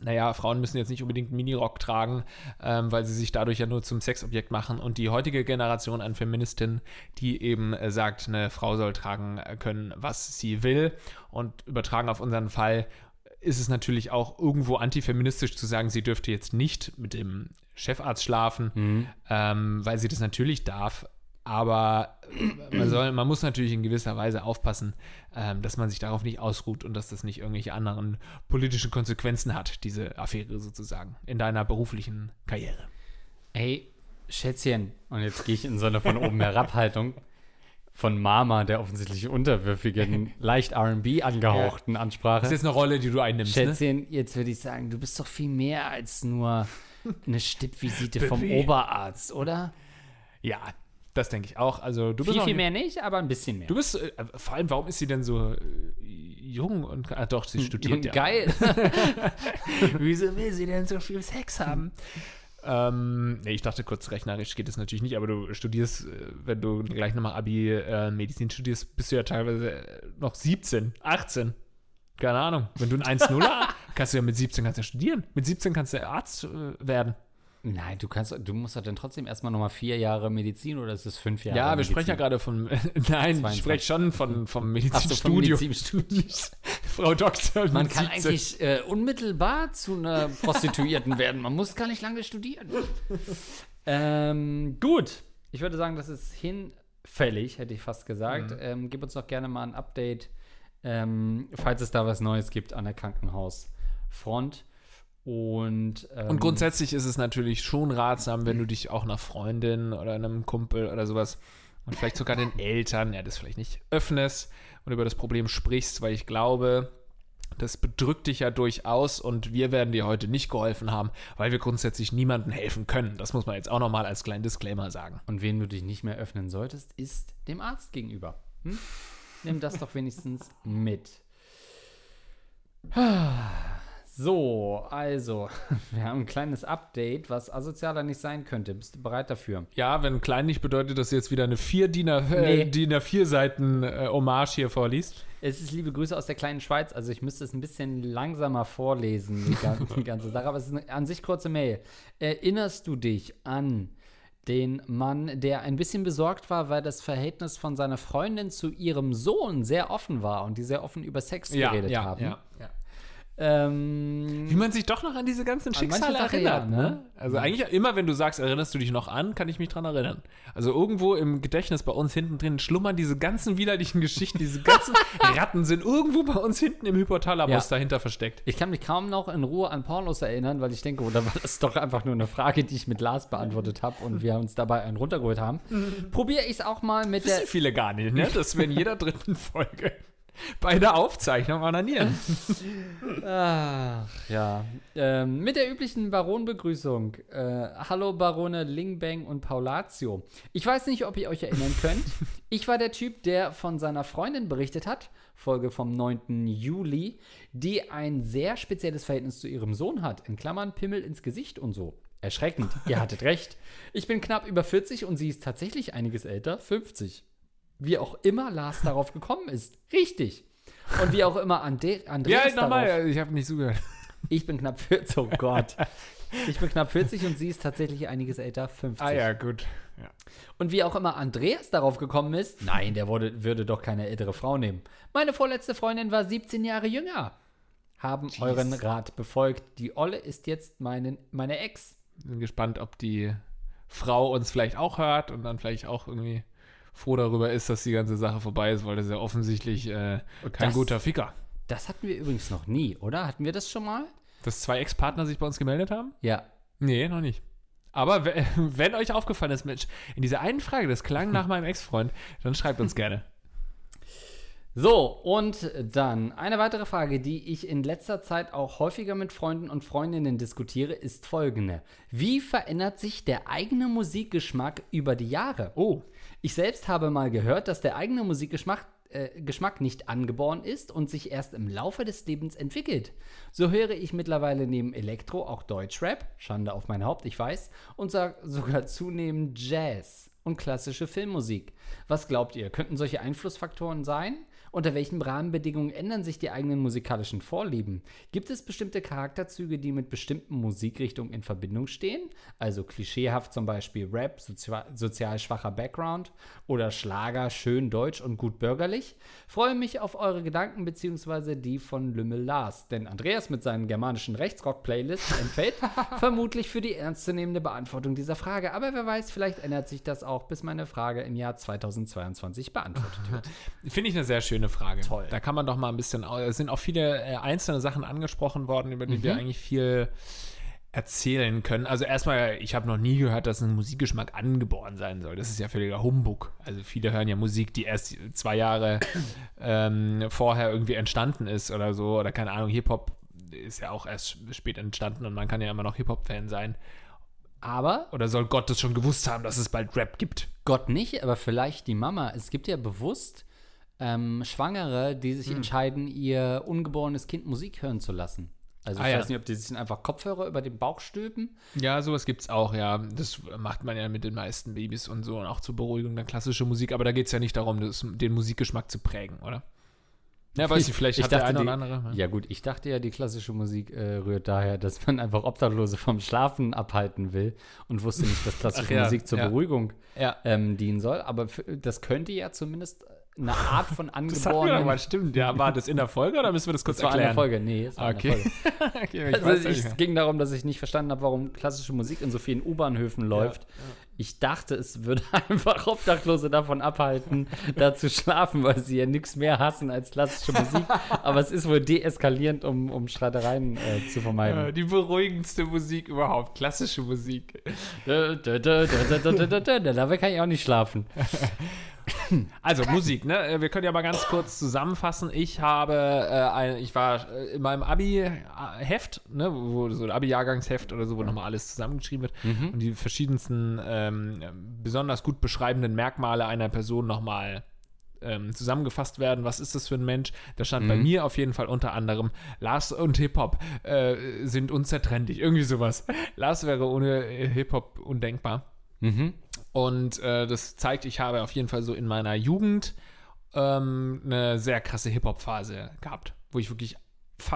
naja, Frauen müssen jetzt nicht unbedingt einen Minirock tragen, ähm, weil sie sich dadurch ja nur zum Sexobjekt machen. Und die heutige Generation an Feministinnen, die eben äh, sagt, eine Frau soll tragen können, was sie will. Und übertragen auf unseren Fall ist es natürlich auch irgendwo antifeministisch zu sagen, sie dürfte jetzt nicht mit dem Chefarzt schlafen, ähm, weil sie das natürlich darf. Aber man, soll, man muss natürlich in gewisser Weise aufpassen, ähm, dass man sich darauf nicht ausruht und dass das nicht irgendwelche anderen politischen Konsequenzen hat, diese Affäre sozusagen, in deiner beruflichen Karriere. Ey, Schätzchen, und jetzt gehe ich in so eine von oben Herabhaltung von Mama, der offensichtlich unterwürfigen, leicht RB angehauchten Ansprache. Das ist jetzt eine Rolle, die du einnimmst, ne? Schätzchen, jetzt würde ich sagen, du bist doch viel mehr als nur *laughs* eine Stippvisite vom. Oberarzt, oder? Ja, das denke ich auch. Also du bist Viel, viel mehr nicht, aber ein bisschen mehr. Du bist, äh, vor allem, warum ist sie denn so äh, jung und, ah, doch, sie studiert Und ja. geil. *laughs* *laughs* Wieso will sie denn so viel Sex haben? Ähm, nee, ich dachte kurz, rechnerisch geht es natürlich nicht, aber du studierst, äh, wenn du gleich nochmal Abi äh, Medizin studierst, bist du ja teilweise äh, noch 17, 18. Keine Ahnung. Wenn du ein 1-0er *laughs* kannst du ja mit 17 kannst du ja studieren. Mit 17 kannst du Arzt äh, werden. Nein, du kannst, du musst doch dann trotzdem erstmal nochmal vier Jahre Medizin oder ist es fünf Jahre? Ja, wir Medizin? sprechen ja gerade von, *laughs* nein, ich 22. spreche schon von, vom Ach so, Medizinstudium. Medizinstudium. *laughs* Frau Doktor. Man kann 17. eigentlich äh, unmittelbar zu einer Prostituierten werden. Man muss gar nicht lange studieren. ähm, gut. Ich würde sagen, das ist hinfällig, hätte ich fast gesagt. Ähm, gib uns doch gerne mal ein Update, ähm, falls es da was Neues gibt an der Krankenhausfront. Und, ähm, Und grundsätzlich ist es natürlich schon ratsam, wenn du dich auch einer Freundin oder einem Kumpel oder sowas und vielleicht sogar den Eltern, ja, das vielleicht nicht öffnest und über das Problem sprichst, weil ich glaube, das bedrückt dich ja durchaus und wir werden dir heute nicht geholfen haben, weil wir grundsätzlich niemandem helfen können. Das muss man jetzt auch nochmal als kleinen Disclaimer sagen. Und wen du dich nicht mehr öffnen solltest, ist dem Arzt gegenüber. Hm? Nimm das doch wenigstens mit. So, also, *laughs* wir haben ein kleines Update, was asozialer nicht sein könnte. Bist du bereit dafür? Ja, wenn klein nicht bedeutet, dass du jetzt wieder eine vier DIN A, Nee. äh, DIN A4 Seiten äh, Hommage hier vorliest. Es ist liebe Grüße aus der kleinen Schweiz, also ich müsste es ein bisschen langsamer vorlesen, die, gan- *laughs* die ganze Sache, aber es ist eine an sich kurze Mail. Erinnerst du dich an den Mann, der ein bisschen besorgt war, weil das Verhältnis von seiner Freundin zu ihrem Sohn sehr offen war und die sehr offen über Sex geredet haben? ja. Ähm, Wie man sich doch noch an diese ganzen Schicksale erinnert, ja, ne? Also eigentlich immer, wenn du sagst, erinnerst du dich noch an, kann ich mich dran erinnern. Also irgendwo im Gedächtnis bei uns hinten drin schlummern diese ganzen widerlichen Geschichten, diese ganzen *laughs* Ratten sind irgendwo bei uns hinten im Hypothalamus Ja. dahinter versteckt. Ich kann mich kaum noch in Ruhe an Pornos erinnern, weil ich denke, oder war das doch einfach nur eine Frage, die ich mit Lars beantwortet habe und wir uns dabei einen runtergeholt haben. *laughs* Probiere ich es auch mal mit der. Wissen viele gar nicht, ne? Dass wir in jeder dritten Folge bei der Aufzeichnung onanieren. *laughs* Ach, ja. Ähm, mit der üblichen Baronbegrüßung. Äh, hallo Barone Lingbang und Paulatio. Ich weiß nicht, ob ihr euch erinnern könnt. *laughs* Ich war der Typ, der von seiner Freundin berichtet hat, Folge vom 9. Juli, die ein sehr spezielles Verhältnis zu ihrem Sohn hat. In Klammern Pimmel ins Gesicht und so. Erschreckend. Ihr hattet recht. Ich bin knapp über 40 und sie ist tatsächlich einiges älter, 50. Wie auch immer Lars darauf gekommen ist. Richtig. Und wie auch immer Ande *laughs* Ja, Andreas darauf nochmal, ich habe nicht zugehört. ich bin knapp 40, oh Gott. *laughs* Ich bin knapp 40 und sie ist tatsächlich einiges älter, 50. Ah ja, gut. Ja. Und wie auch immer Andreas darauf gekommen ist, nein, der wurde, würde doch keine ältere Frau nehmen. Meine vorletzte Freundin war 17 Jahre jünger. Haben euren Rat befolgt. Die Olle ist jetzt meine, meine Ex. Bin gespannt, ob die Frau uns vielleicht auch hört und dann vielleicht auch irgendwie froh darüber ist, dass die ganze Sache vorbei ist, weil das ist ja offensichtlich äh, kein das- guter Ficker. Das hatten wir übrigens noch nie, oder? Hatten wir das schon mal? Dass zwei Ex-Partner sich bei uns gemeldet haben? Ja. Nee, noch nicht. Aber we- *laughs* wenn euch aufgefallen ist, Mensch, in dieser einen Frage, das klang nach meinem Ex-Freund, dann schreibt uns gerne. So, und dann eine weitere Frage, die ich in letzter Zeit auch häufiger mit Freunden und Freundinnen diskutiere, ist folgende. Wie verändert sich der eigene Musikgeschmack über die Jahre? Oh, Ich selbst habe mal gehört, dass der eigene Musikgeschmack äh, Geschmack nicht angeboren ist und sich erst im Laufe des Lebens entwickelt. So höre ich mittlerweile neben Elektro auch Deutschrap, Schande auf mein Haupt, ich weiß, und sogar zunehmend Jazz und klassische Filmmusik. Was glaubt ihr, könnten solche Einflussfaktoren sein? Unter welchen Rahmenbedingungen ändern sich die eigenen musikalischen Vorlieben? Gibt es bestimmte Charakterzüge, die mit bestimmten Musikrichtungen in Verbindung stehen? Also klischeehaft zum Beispiel Rap, sozia sozial schwacher Background oder Schlager, schön deutsch und gut bürgerlich? Freue mich auf eure Gedanken beziehungsweise die von Lümmel Lars, denn Andreas mit seinen germanischen Rechtsrock-Playlists entfällt *laughs* vermutlich für die ernstzunehmende Beantwortung dieser Frage. Aber wer weiß, vielleicht ändert sich das auch, bis meine Frage im Jahr 2022 beantwortet wird. *laughs* finde ich eine sehr schöne Frage. Toll. Da kann man doch mal ein bisschen, es sind auch viele äh, einzelne Sachen angesprochen worden, über die Mhm. wir eigentlich viel erzählen können. Also erstmal, ich habe noch nie gehört, dass ein Musikgeschmack angeboren sein soll. Das ist ja völliger Humbug. Also viele hören ja Musik, die erst zwei Jahre *clears throat* ähm, vorher irgendwie entstanden ist oder so. Oder keine Ahnung, Hip-Hop ist ja auch erst spät entstanden und man kann ja immer noch Hip-Hop-Fan sein. Aber Oder soll Gott das schon gewusst haben, dass es bald Rap gibt? Gott nicht, aber vielleicht die Mama. Es gibt ja bewusst ähm, Schwangere, die Hm. sich entscheiden, ihr ungeborenes Kind Musik hören zu lassen. Also Ah, ich ja. weiß nicht, ob die sich dann einfach Kopfhörer über den Bauch stülpen. Ja, sowas gibt's auch, ja. Das macht man ja mit den meisten Babys und so und auch zur Beruhigung dann klassische Musik, aber da geht's ja nicht darum, das, den Musikgeschmack zu prägen, oder? Ja, weiß ich, vielleicht *laughs* Ich hat der eine oder die- andere. Ja gut, ich dachte ja, die klassische Musik äh, rührt daher, dass man einfach Obdachlose vom Schlafen abhalten will und wusste nicht, dass *laughs* klassische Ach ja, Musik zur ja. Beruhigung Ja. ähm, dienen soll. Aber f- das könnte ja zumindest eine Art von Das angeborenen. mal, stimmt. Ja, war das in der Folge oder müssen wir das kurz das war in der erklären? Folge, nee, es war in Okay. der Folge. okay, ich Also ich, es ging darum, dass ich nicht verstanden habe, warum klassische Musik in so vielen U-Bahnhöfen läuft. Ich dachte, es würde einfach Obdachlose davon abhalten, da zu schlafen, weil sie ja nichts mehr hassen als klassische Musik. Aber es ist wohl deeskalierend, um, um Streitereien äh, zu Äh, vermeiden. die beruhigendste Musik überhaupt, klassische Musik. Da, da, da, da, da, da, da, da, da, Dabei kann ich auch nicht schlafen. *laughs* Also Musik, ne? Äh, Wir können ja mal ganz kurz zusammenfassen. Ich habe, äh, ein, ich war äh, in meinem Abi-Heft, ne, wo so ein Abi-Jahrgangsheft oder so, wo nochmal alles zusammengeschrieben wird und die verschiedensten ähm, besonders gut beschreibenden Merkmale einer Person nochmal ähm, zusammengefasst werden. Was ist das für ein Mensch? Da stand bei mir auf jeden Fall unter anderem Lars und Hip-Hop äh, sind unzertrennlich. Irgendwie sowas. *laughs* Lars wäre ohne Hip-Hop undenkbar. Mhm. Und äh, das zeigt, ich habe auf jeden Fall so in meiner Jugend ähm, eine sehr krasse Hip-Hop-Phase gehabt, wo ich wirklich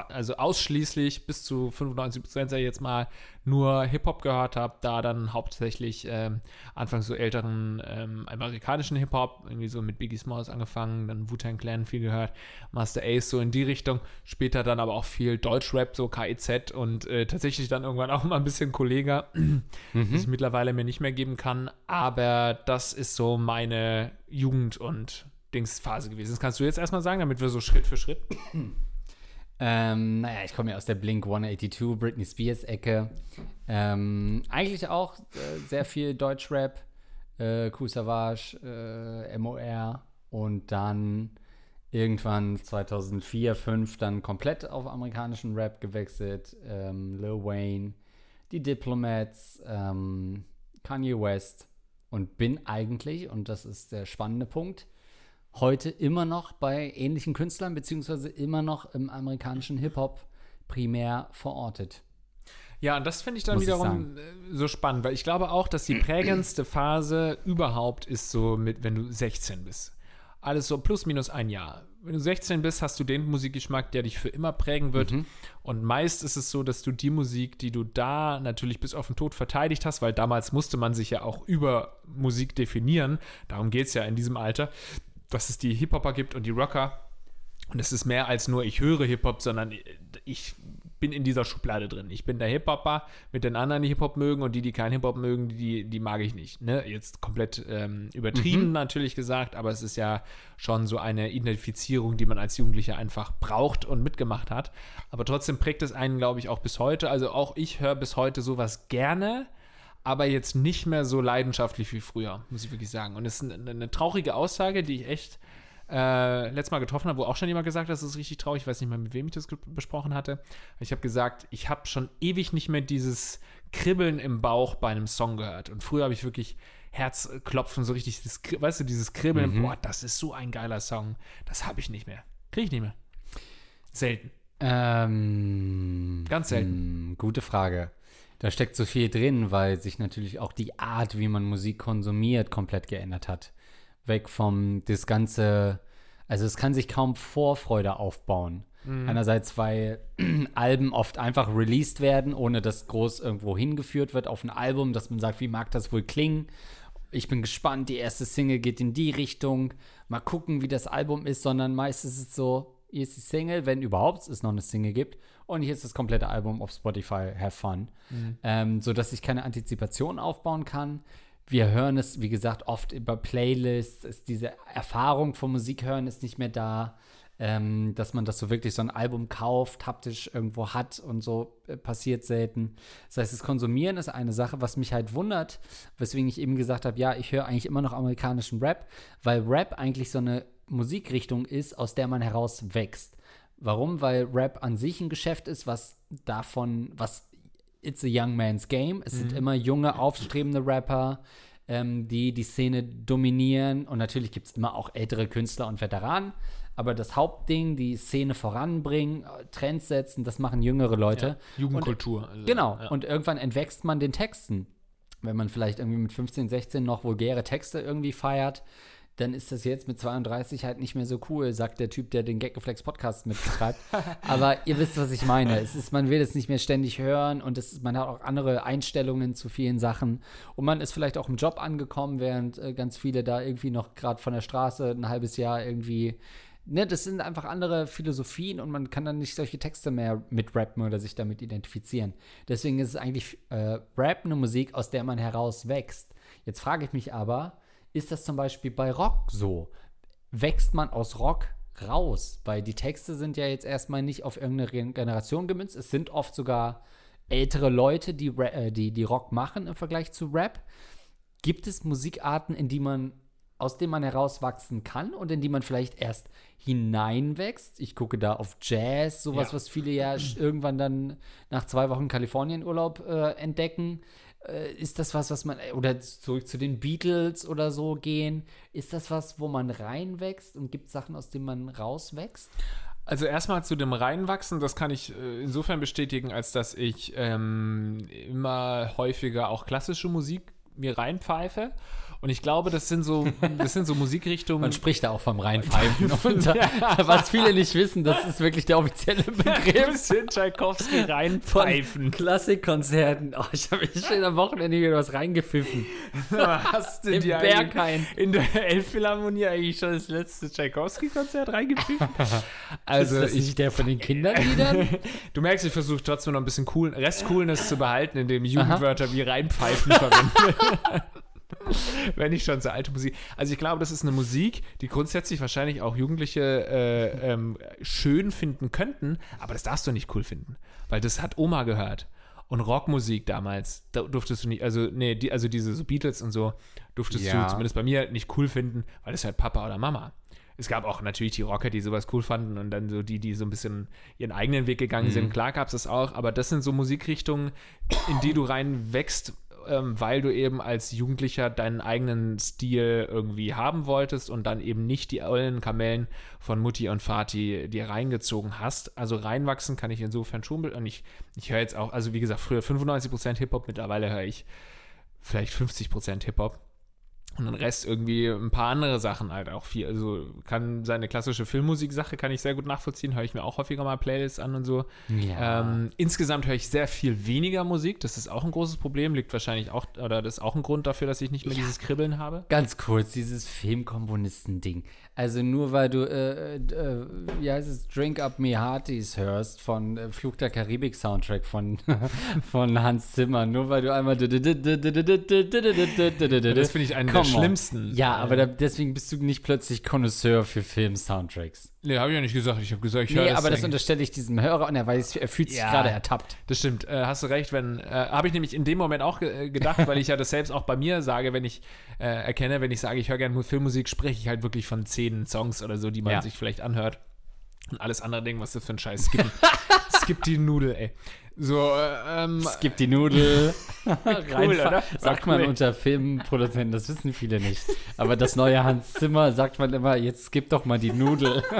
also ausschließlich bis zu 95 Prozent sag ich jetzt mal nur Hip-Hop gehört habe, da dann hauptsächlich ähm, anfangs so älteren ähm, amerikanischen Hip-Hop, irgendwie so mit Biggie Smalls angefangen, dann Wu-Tang Clan viel gehört, Master Ace so in die Richtung, später dann aber auch viel Deutschrap, so KIZ und äh, tatsächlich dann irgendwann auch mal ein bisschen Kollega, das ich mittlerweile mir nicht mehr geben kann, aber das ist so meine Jugend- und Dingsphase gewesen. Das kannst du jetzt erstmal sagen, damit wir so Schritt für Schritt *clears throat* Ähm, naja, ich komme ja aus der Blink 182, Britney Spears Ecke. Ähm, eigentlich auch äh, sehr viel Deutschrap, äh, Cool Savage, äh, MOR und dann irgendwann 2004, 2005 dann komplett auf amerikanischen Rap gewechselt. Ähm, Lil Wayne, die Diplomats, ähm, Kanye West und bin eigentlich, und das ist der spannende Punkt, heute immer noch bei ähnlichen Künstlern, beziehungsweise immer noch im amerikanischen Hip-Hop primär verortet. Ja, und das finde ich dann Muss ich wiederum äh, so spannend, weil ich glaube auch, dass die prägendste Phase überhaupt ist so mit, wenn du 16 bist. Alles so plus minus ein Jahr. Wenn du 16 bist, hast du den Musikgeschmack, der dich für immer prägen wird. Und meist ist es so, dass du die Musik, die du da natürlich bis auf den Tod verteidigt hast, weil damals musste man sich ja auch über Musik definieren. Darum geht es ja in diesem Alter, dass es die Hip-Hopper gibt und die Rocker. Und es ist mehr als nur, ich höre Hip-Hop, sondern ich bin in dieser Schublade drin. Ich bin der Hip-Hopper mit den anderen, die Hip-Hop mögen und die, die keinen Hip-Hop mögen, die, die mag ich nicht. Ne? Jetzt komplett ähm, übertrieben natürlich gesagt, aber es ist ja schon so eine Identifizierung, die man als Jugendlicher einfach braucht und mitgemacht hat. Aber trotzdem prägt es einen, glaube ich, auch bis heute. Also auch ich höre bis heute sowas gerne aber jetzt nicht mehr so leidenschaftlich wie früher, muss ich wirklich sagen. Und es ist eine, eine traurige Aussage, die ich echt äh, letztes Mal getroffen habe, wo auch schon jemand gesagt hat, das ist richtig traurig. Ich weiß nicht mehr, mit wem ich das besprochen hatte. Ich habe gesagt, ich habe schon ewig nicht mehr dieses Kribbeln im Bauch bei einem Song gehört. Und früher habe ich wirklich Herzklopfen, so richtig, Kri- weißt du, dieses Kribbeln, boah, das ist so ein geiler Song. Das habe ich nicht mehr. Kriege ich nicht mehr. Selten. Ähm, Ganz selten. hm, gute Frage. Da steckt so viel drin, weil sich natürlich auch die Art, wie man Musik konsumiert, komplett geändert hat. Weg vom das ganze, also es kann sich kaum Vorfreude aufbauen. Einerseits, weil *clears throat* Alben oft einfach released werden, ohne dass groß irgendwo hingeführt wird auf ein Album, dass man sagt, wie mag das wohl klingen? Ich bin gespannt, die erste Single geht in die Richtung. Mal gucken, wie das Album ist, sondern meistens ist es so, hier ist die Single, wenn überhaupt es noch eine Single gibt. Und hier ist das komplette Album auf Spotify, have fun. Ähm, so dass ich keine Antizipation aufbauen kann. Wir hören es, wie gesagt, oft über Playlists. Ist diese Erfahrung vom Musik hören ist nicht mehr da. Ähm, dass man das so wirklich so ein Album kauft, haptisch irgendwo hat und so äh, passiert selten. Das heißt, das Konsumieren ist eine Sache, was mich halt wundert, weswegen ich eben gesagt habe, ja, ich höre eigentlich immer noch amerikanischen Rap, weil Rap eigentlich so eine Musikrichtung ist, aus der man heraus wächst. Warum? Weil Rap an sich ein Geschäft ist, was davon, was it's a young man's game. Es sind immer junge, aufstrebende Rapper, ähm, die die Szene dominieren. Und natürlich gibt es immer auch ältere Künstler und Veteranen. Aber das Hauptding, die Szene voranbringen, äh, Trends setzen, das machen jüngere Leute. Jugendkultur. also, Genau. ja. Und irgendwann entwächst man den Texten. Wenn man vielleicht irgendwie mit 15, 16 noch vulgäre Texte irgendwie feiert, dann ist das jetzt mit 32 halt nicht mehr so cool, sagt der Typ, der den Gaggeflex Podcast mitbetreibt. *laughs* Aber ihr wisst, was ich meine. Es ist, man will es nicht mehr ständig hören und es, man hat auch andere Einstellungen zu vielen Sachen. Und man ist vielleicht auch im Job angekommen, während äh, ganz viele da irgendwie noch gerade von der Straße ein halbes Jahr irgendwie ne, das sind einfach andere Philosophien und man kann dann nicht solche Texte mehr mitrappen oder sich damit identifizieren. Deswegen ist es eigentlich äh, Rap eine Musik, aus der man herauswächst. Jetzt frage ich mich aber, ist das zum Beispiel bei Rock so? Wächst man aus Rock raus? Weil die Texte sind ja jetzt erstmal nicht auf irgendeine Generation gemünzt. Es sind oft sogar ältere Leute, die, äh, die, die Rock machen im Vergleich zu Rap. Gibt es Musikarten, in die man aus denen man herauswachsen kann und in die man vielleicht erst hineinwächst. Ich gucke da auf Jazz, sowas, ja. was viele ja irgendwann dann nach zwei Wochen Kalifornienurlaub äh, entdecken. Äh, ist das was, was man, oder zurück zu den Beatles oder so gehen, ist das was, wo man reinwächst und gibt Sachen, aus denen man rauswächst? Also erstmal zu dem Reinwachsen, das kann ich äh, insofern bestätigen, als dass ich ähm, immer häufiger auch klassische Musik mir reinpfeife. Und ich glaube, das sind so, das sind so Musikrichtungen. Man spricht da auch vom Reinpfeifen. *laughs* und. Was viele nicht wissen, das ist wirklich der offizielle *laughs* Begriff. sind Tchaikovsky reinpfeifen. Klassikkonzerten. Oh, ich habe mich schon am Wochenende wieder was reingepfiffen. *laughs* Hast du Im dir Berghain. in der Elbphilharmonie eigentlich schon das letzte Tchaikovsky-Konzert reingepfiffen? Also ist das ich, nicht der von den Kinderliedern? du merkst, ich versuche trotzdem noch ein bisschen cool, Restcoolness zu behalten, indem ich Jugendwörter Aha. wie reinpfeifen verwende. *laughs* Wenn ich schon so alte Musik. Also ich glaube, das ist eine Musik, die grundsätzlich wahrscheinlich auch Jugendliche äh, ähm, schön finden könnten, aber das darfst du nicht cool finden, weil das hat Oma gehört. Und Rockmusik damals, da durftest du nicht, also nee, die, also diese so Beatles und so, durftest ja. du zumindest bei mir nicht cool finden, weil das halt Papa oder Mama. Es gab auch natürlich die Rocker, die sowas cool fanden und dann so die, die so ein bisschen ihren eigenen Weg gegangen mhm. sind. Klar gab es das auch, aber das sind so Musikrichtungen, in die du reinwächst ähm, weil du eben als Jugendlicher deinen eigenen Stil irgendwie haben wolltest und dann eben nicht die ollen Kamellen von Mutti und Vati dir reingezogen hast. Also reinwachsen kann ich insofern schon. Und ich, ich höre jetzt auch, also wie gesagt, früher 95% Hip-Hop, mittlerweile höre ich vielleicht 50% Hip-Hop. Und den Rest irgendwie ein paar andere Sachen halt auch viel. Also kann seine klassische Filmmusik-Sache kann ich sehr gut nachvollziehen. Höre ich mir auch häufiger mal Playlists an und so. Ja. Ähm, insgesamt höre ich sehr viel weniger Musik. Das ist auch ein großes Problem. Liegt wahrscheinlich auch, oder das ist auch ein Grund dafür, dass ich nicht mehr ja. dieses Kribbeln habe. Ganz kurz, dieses Filmkomponisten-Ding. Also nur weil du, äh, äh, wie heißt es, Drink Up Me Hearties hörst von äh, Flug der Karibik Soundtrack von, von Hans Zimmer, nur weil du einmal Das finde ich einen der schlimmsten. Ja, aber da, deswegen bist du nicht plötzlich Connoisseur für Film-Soundtracks. Nee, habe ich ja nicht gesagt. Ich habe gesagt, ich höre Nee, aber das unterstelle ich diesem Hörer und er weiß, er fühlt sich ja, gerade ertappt. Das stimmt. Äh, hast du recht, wenn, äh, habe ich nämlich in dem Moment auch ge gedacht, weil ich ja das selbst auch bei mir sage, wenn ich äh, erkenne, wenn ich sage, ich höre gerne Filmmusik, spreche ich halt wirklich von zehn Songs oder so, die man ja. sich vielleicht anhört. Und alles andere Ding, was das für ein Scheiß gibt. *laughs* Skip die Nudel, ey. So, ähm, Skip die Nudel. *laughs* cool, oder? Sagt man unter Filmproduzenten, das wissen viele nicht. Aber das neue Hans Zimmer sagt man immer, jetzt skip doch mal die Nudel. *laughs*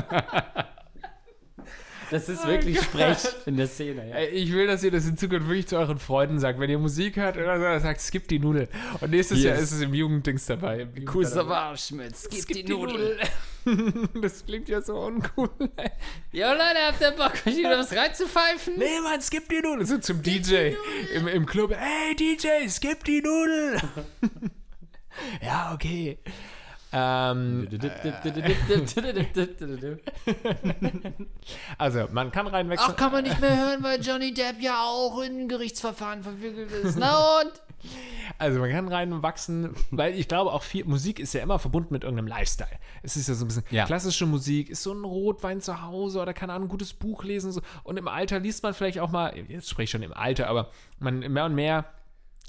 Das ist wirklich oh Sprech in der Szene. Ja. Ich will, dass ihr das in Zukunft wirklich zu euren Freunden sagt. Wenn ihr Musik hört oder so, sagt, skip die Nudel. Und nächstes yes. Jahr ist es im Jugenddings dabei. Kusser Arsch mit skip, skip die, die Nudel. Nudel. *laughs* das klingt ja so uncool. Ja, Leute, habt ihr Bock, euch wieder was reinzupfeifen? Nee, Mann, skip die Nudel. So zum skip DJ im, im Club. Hey, DJ, skip die Nudel. *laughs* ja, okay. Ähm, also, man kann reinwechseln. Ach, kann man nicht mehr hören, weil Johnny Depp ja auch in Gerichtsverfahren verwickelt ist. Na und? Also, man kann reinwachsen, weil ich glaube, auch viel Musik ist ja immer verbunden mit irgendeinem Lifestyle. Es ist ja so ein bisschen ja. klassische Musik, ist so ein Rotwein zu Hause oder keine Ahnung, ein gutes Buch lesen. So. Und im Alter liest man vielleicht auch mal, jetzt spreche ich schon im Alter, aber man mehr und mehr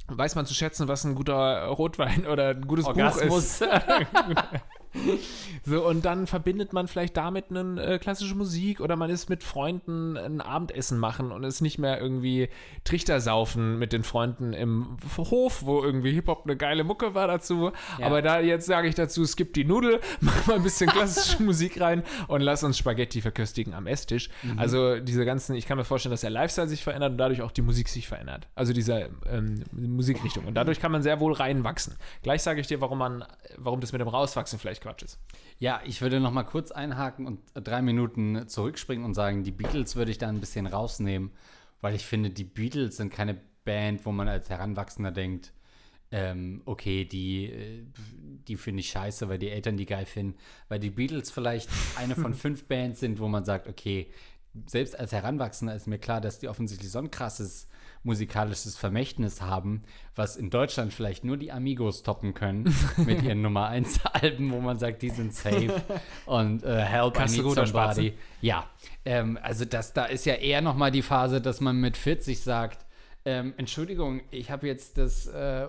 weiß man zu schätzen, was ein guter Rotwein oder ein gutes Orgasmus. Buch ist. *laughs* *laughs* so, und dann verbindet man vielleicht damit eine äh, klassische Musik oder man ist mit Freunden ein Abendessen machen und ist nicht mehr irgendwie Trichter saufen mit den Freunden im Hof, wo irgendwie Hip-Hop eine geile Mucke war dazu. Ja. Aber da jetzt sage ich dazu, skip die Nudel, *laughs* mach mal ein bisschen klassische *laughs* Musik rein und lass uns Spaghetti verköstigen am Esstisch. Mhm. Also diese ganzen, ich kann mir vorstellen, dass der Lifestyle sich verändert und dadurch auch die Musik sich verändert. Also diese ähm, Musikrichtung. Und dadurch kann man sehr wohl reinwachsen. Gleich sage ich dir, warum man, warum das mit dem Rauswachsen vielleicht vielleicht Quatsch ist. Ja, ich würde noch mal kurz einhaken und drei Minuten zurückspringen und sagen, die Beatles würde ich da ein bisschen rausnehmen, weil ich finde, die Beatles sind keine Band, wo man als Heranwachsender denkt, ähm, okay, die, äh, die finde ich scheiße, weil die Eltern die geil finden. Weil die Beatles vielleicht eine von *laughs* fünf Bands sind, wo man sagt, okay, selbst als Heranwachsender ist mir klar, dass die offensichtlich so ein krasses musikalisches Vermächtnis haben, was in Deutschland vielleicht nur die Amigos toppen können *laughs* mit ihren Nummer 1 Alben, wo man sagt, die sind safe *laughs* und äh, Help Kannst I Need Somebody. Ja, ähm, also das da ist ja eher noch mal die Phase, dass man mit 40 sagt, ähm, Entschuldigung, ich habe jetzt das äh,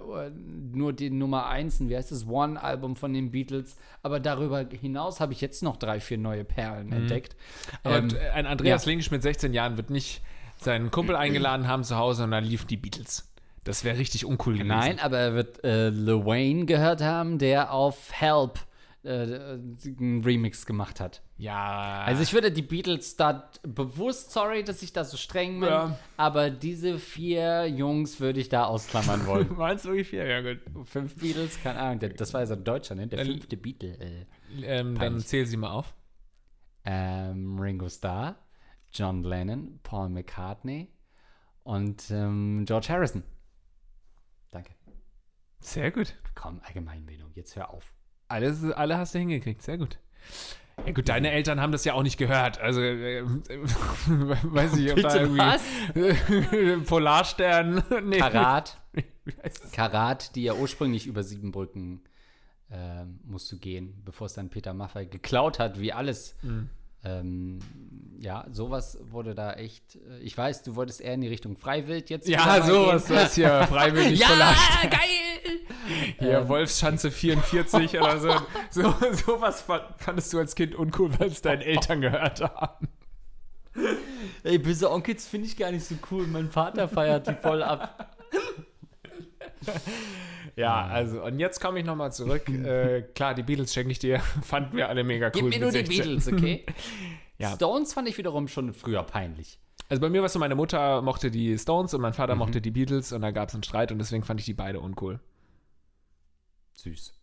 nur die Nummer 1, wie heißt das, One-Album von den Beatles, aber darüber hinaus habe ich jetzt noch drei, vier neue Perlen entdeckt. Aber Ähm, äh, ein Andreas ja. Linkisch mit 16 Jahren wird nicht seinen Kumpel eingeladen haben zu Hause und dann liefen die Beatles. Das wäre richtig uncool gewesen. Nein, aber er wird äh, Lil Wayne gehört haben, der auf Help äh, einen Remix gemacht hat. Ja. Also ich würde die Beatles da bewusst, sorry, dass ich da so streng bin, Ja. aber diese vier Jungs würde ich da ausklammern wollen. *laughs* Meinst du wirklich viel? Ja, gut. Fünf Beatles, keine Ahnung, das war ja so ein Deutscher, ne? Der fünfte Beatle. Äh. Ähm, dann zähl sie mal auf. Ähm, Ringo Starr, John Lennon, Paul McCartney und ähm, George Harrison. Danke. Sehr gut. Komm, Allgemeinbildung, jetzt hör auf. Alles, alle hast du hingekriegt. Sehr gut. Ja gut, deine Eltern haben das ja auch nicht gehört. Also, äh, *laughs* weiß ich, ob da irgendwie was? *laughs* Polarstern. *laughs* Nee. Karat. Karat, die ja ursprünglich über sieben Brücken ähm, musst du gehen, bevor es dann Peter Maffay geklaut hat, wie alles. Mhm. Ähm, ja, sowas wurde da echt. äh, Ich weiß, du wolltest eher in die Richtung Freiwild jetzt. Ja, sowas, gehen. das hier freiwillig ja, Polarstern. *laughs* geil! Hier, Ähm. Wolfschanze 44 oder so. so. *laughs* Sowas fa- fandest du als Kind uncool, weil es deinen Eltern gehört haben. Ey, böse Onkels finde ich gar nicht so cool. Mein Vater feiert die voll ab. Ja, also, und jetzt komme ich nochmal zurück. *laughs* äh, klar, die Beatles schenke ich dir. *laughs* Fanden wir alle mega cool. Gib mir nur die 16. Beatles, okay? *laughs* Ja. Stones fand ich wiederum schon früher peinlich. Also bei mir war es so, meine Mutter mochte die Stones und mein Vater Mhm. mochte die Beatles und da gab es einen Streit und deswegen fand ich die beide uncool. Süß.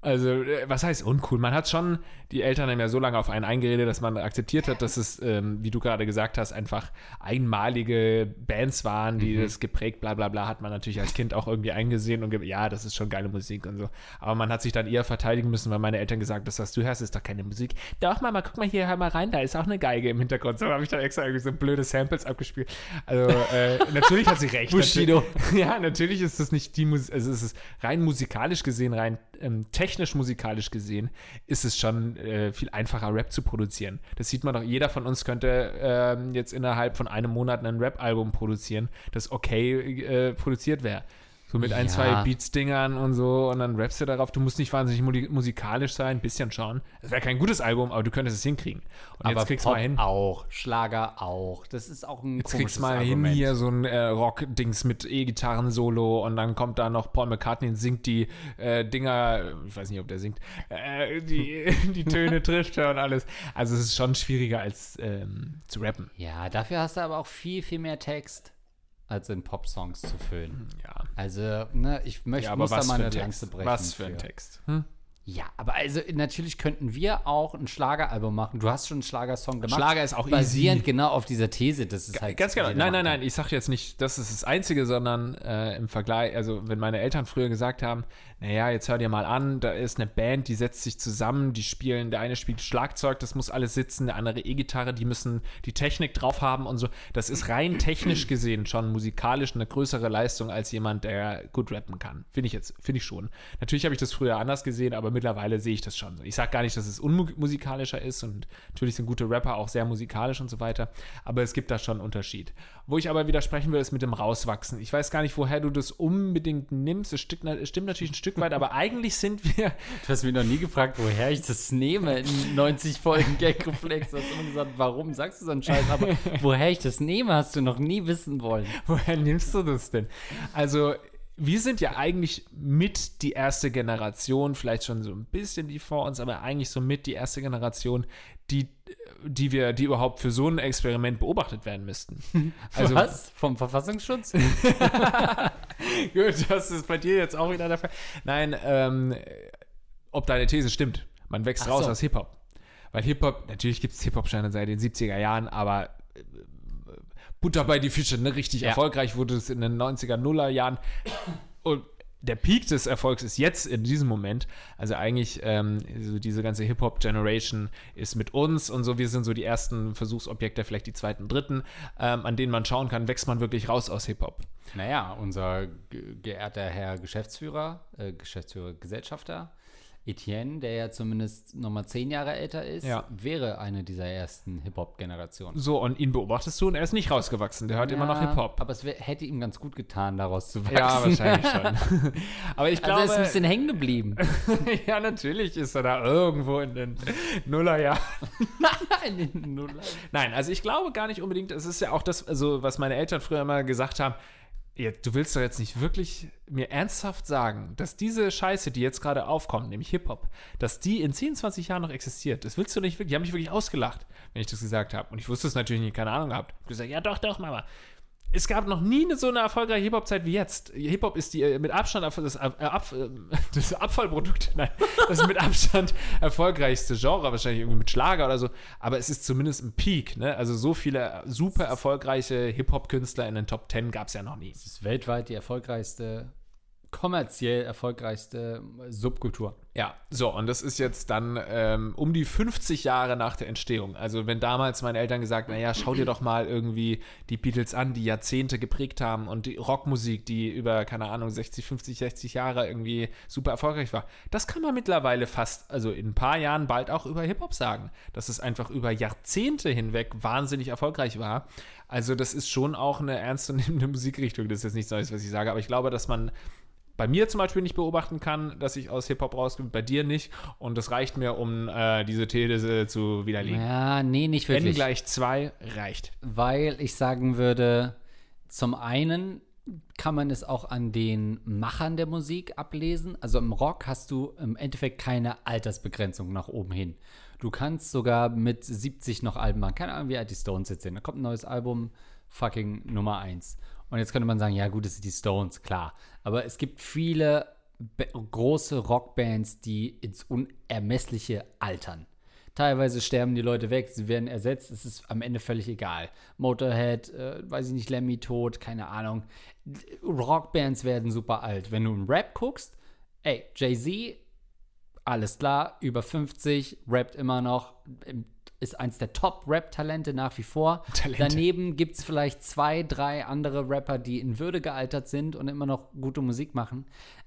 Also, äh, was heißt uncool? Man hat schon, die Eltern haben ja so lange auf einen eingeredet, dass man akzeptiert hat, dass es, ähm, wie du gerade gesagt hast, einfach einmalige Bands waren, die Mhm. das geprägt, bla bla bla, hat man natürlich als Kind auch irgendwie eingesehen und ja, das ist schon geile Musik und so. Aber man hat sich dann eher verteidigen müssen, weil meine Eltern gesagt das, was du hörst, ist doch keine Musik. Doch, Mama, guck mal hier, hör mal rein, da ist auch eine Geige im Hintergrund. So habe ich dann extra irgendwie so blöde Samples abgespielt. Also, äh, natürlich hat sie recht. *laughs* Bushido. *laughs* Ja, natürlich ist das nicht die Musik, also es ist rein musikalisch gesehen, rein ähm, technisch musikalisch gesehen, ist es schon äh, viel einfacher, Rap zu produzieren. Das sieht man doch, jeder von uns könnte ähm, jetzt innerhalb von einem Monat ein Rap-Album produzieren, das okay äh, produziert wäre. So mit ein, Ja. zwei Beats-Dingern und so und dann rappst du darauf. Du musst nicht wahnsinnig muli- musikalisch sein, ein bisschen schon. Es wäre kein gutes Album, aber du könntest es hinkriegen. Und Aber jetzt kriegst du mal hin. auch, Schlager auch. Das ist auch ein Jetzt kriegst mal Argument. hin hier so ein äh, Rock-Dings mit E-Gitarren-Solo und dann kommt da noch Paul McCartney und singt die äh, Dinger, ich weiß nicht, ob der singt, äh, die, *laughs* die Töne trifft er und alles. Also es ist schon schwieriger als ähm, zu rappen. Ja, dafür hast du aber auch viel, viel mehr Text, als in Popsongs zu füllen. Ja, Also, ne, ich möchte, ja aber muss da mal für eine ein Lanze Text. brechen. Was für ein Text. Hm? Ja, aber also natürlich könnten wir auch ein Schlageralbum machen. Du hast schon einen Schlagersong gemacht. Schlager ist auch basierend easy. genau auf dieser These, dass es halt Ganz genau. Nein, nein, nein. Ich sage jetzt nicht, das ist das Einzige, sondern äh, im Vergleich, also wenn meine Eltern früher gesagt haben, naja, jetzt hör dir mal an, da ist eine Band, die setzt sich zusammen, die spielen, der eine spielt Schlagzeug, das muss alles sitzen, der andere E-Gitarre, die müssen die Technik drauf haben und so. Das ist rein technisch gesehen schon musikalisch eine größere Leistung als jemand, der gut rappen kann. Finde ich jetzt, finde ich schon. Natürlich habe ich das früher anders gesehen, aber mittlerweile sehe ich das schon so. Ich sage gar nicht, dass es unmusikalischer ist und natürlich sind gute Rapper auch sehr musikalisch und so weiter, aber es gibt da schon einen Unterschied. Wo ich aber widersprechen will, ist mit dem Rauswachsen. Ich weiß gar nicht, woher du das unbedingt nimmst. Es stimmt natürlich ein Stück weit, aber eigentlich sind wir. *laughs* Du hast mich noch nie gefragt, woher ich das nehme in 90 Folgen Gag-Reflex. Du hast immer gesagt, warum sagst du so einen Scheiß? Aber woher ich das nehme, hast du noch nie wissen wollen. Woher nimmst du das denn? Also, wir sind ja eigentlich mit die erste Generation, vielleicht schon so ein bisschen die vor uns, aber eigentlich so mit die erste Generation, die, die wir, die überhaupt für so ein Experiment beobachtet werden müssten. *laughs* Also, Was? Vom Verfassungsschutz? *laughs* *laughs* Gut, das ist bei dir jetzt auch wieder der Fall. Nein, ähm, ob deine These stimmt. Man wächst Ach raus so. aus Hip-Hop. Weil Hip-Hop, natürlich gibt es Hip-Hop-Sterne seit den 70er Jahren, aber äh, Butter bei die Fische, ne? Richtig Ja. erfolgreich wurde es in den 90er, Nuller Jahren. Und der Peak des Erfolgs ist jetzt in diesem Moment. Also eigentlich, ähm, so diese ganze Hip-Hop-Generation ist mit uns und so. Wir sind so die ersten Versuchsobjekte, vielleicht die zweiten, dritten, ähm, an denen man schauen kann, wächst man wirklich raus aus Hip-Hop. Naja, unser ge geehrter Herr Geschäftsführer, äh, Geschäftsführer, Gesellschafter, Etienne, der ja zumindest nochmal zehn Jahre älter ist, Ja. wäre eine dieser ersten Hip-Hop-Generationen. So, und ihn beobachtest du und er ist nicht rausgewachsen. Der hört immer noch Ja, Hip-Hop. Aber es wär, hätte ihm ganz gut getan, daraus zu wachsen. Ja, wahrscheinlich schon. *laughs* *laughs* Aber ich Also er ist ein glaube, bisschen hängen geblieben. *laughs* ja, natürlich ist er da irgendwo in den Nullerjahren. In den Nullern. Nein, also ich glaube gar nicht unbedingt, es ist ja auch das, also was meine Eltern früher immer gesagt haben, ja, du willst doch jetzt nicht wirklich mir ernsthaft sagen, dass diese Scheiße, die jetzt gerade aufkommt, nämlich Hip-Hop, dass die in 10, 20 Jahren noch existiert. Das willst du nicht wirklich. Die haben mich wirklich ausgelacht, wenn ich das gesagt habe. Und ich wusste es natürlich nicht, keine Ahnung gehabt. Ich hab gesagt, ja doch, doch, Mama. Es gab noch nie eine, so eine erfolgreiche Hip-Hop-Zeit wie jetzt. Hip-Hop ist die äh, mit Abstand das, äh, äh, *laughs* das Abfallprodukt, *laughs* nein, das mit Abstand erfolgreichste Genre, wahrscheinlich irgendwie mit Schlager oder so. Aber es ist zumindest ein Peak, ne? Also so viele super erfolgreiche Hip-Hop-Künstler in den Top 10 gab es ja noch nie. Das ist weltweit die erfolgreichste, kommerziell erfolgreichste Subkultur. Ja, so, und das ist jetzt dann ähm, um die 50 Jahre nach der Entstehung. Also, wenn damals meine Eltern gesagt, naja, schau dir doch mal irgendwie die Beatles an, die Jahrzehnte geprägt haben und die Rockmusik, die über, keine Ahnung, 60, 50, 60 Jahre irgendwie super erfolgreich war. Das kann man mittlerweile fast, also in ein paar Jahren bald auch über Hip-Hop sagen, dass es einfach über Jahrzehnte hinweg wahnsinnig erfolgreich war. Also, das ist schon auch eine ernstzunehmende *laughs* Musikrichtung. Das ist jetzt nichts Neues, was ich sage, aber ich glaube, dass man bei mir zum Beispiel nicht beobachten kann, dass ich aus Hip-Hop rauskomme, bei dir nicht. Und das reicht mir, um äh, diese These zu widerlegen. Ja, nee, nicht N wirklich. gleich 2 reicht. Weil ich sagen würde, zum einen kann man es auch an den Machern der Musik ablesen. Also im Rock hast du im Endeffekt keine Altersbegrenzung nach oben hin. Du kannst sogar mit 70 noch Alben machen. Keine Ahnung, wie alt die Stones jetzt sind. Da kommt ein neues Album, fucking Nummer 1. Und jetzt könnte man sagen, ja gut, das sind die Stones, klar. Aber es gibt viele große Rockbands, die ins Unermessliche altern. Teilweise sterben die Leute weg, sie werden ersetzt, es ist am Ende völlig egal. Motorhead, äh, weiß ich nicht, Lemmy tot, keine Ahnung. Rockbands werden super alt. Wenn du im Rap guckst, ey, Jay-Z, alles klar, über 50, rappt immer noch, ist eins der Top-Rap-Talente nach wie vor. Talente. Daneben gibt es vielleicht zwei, drei andere Rapper, die in Würde gealtert sind und immer noch gute Musik machen.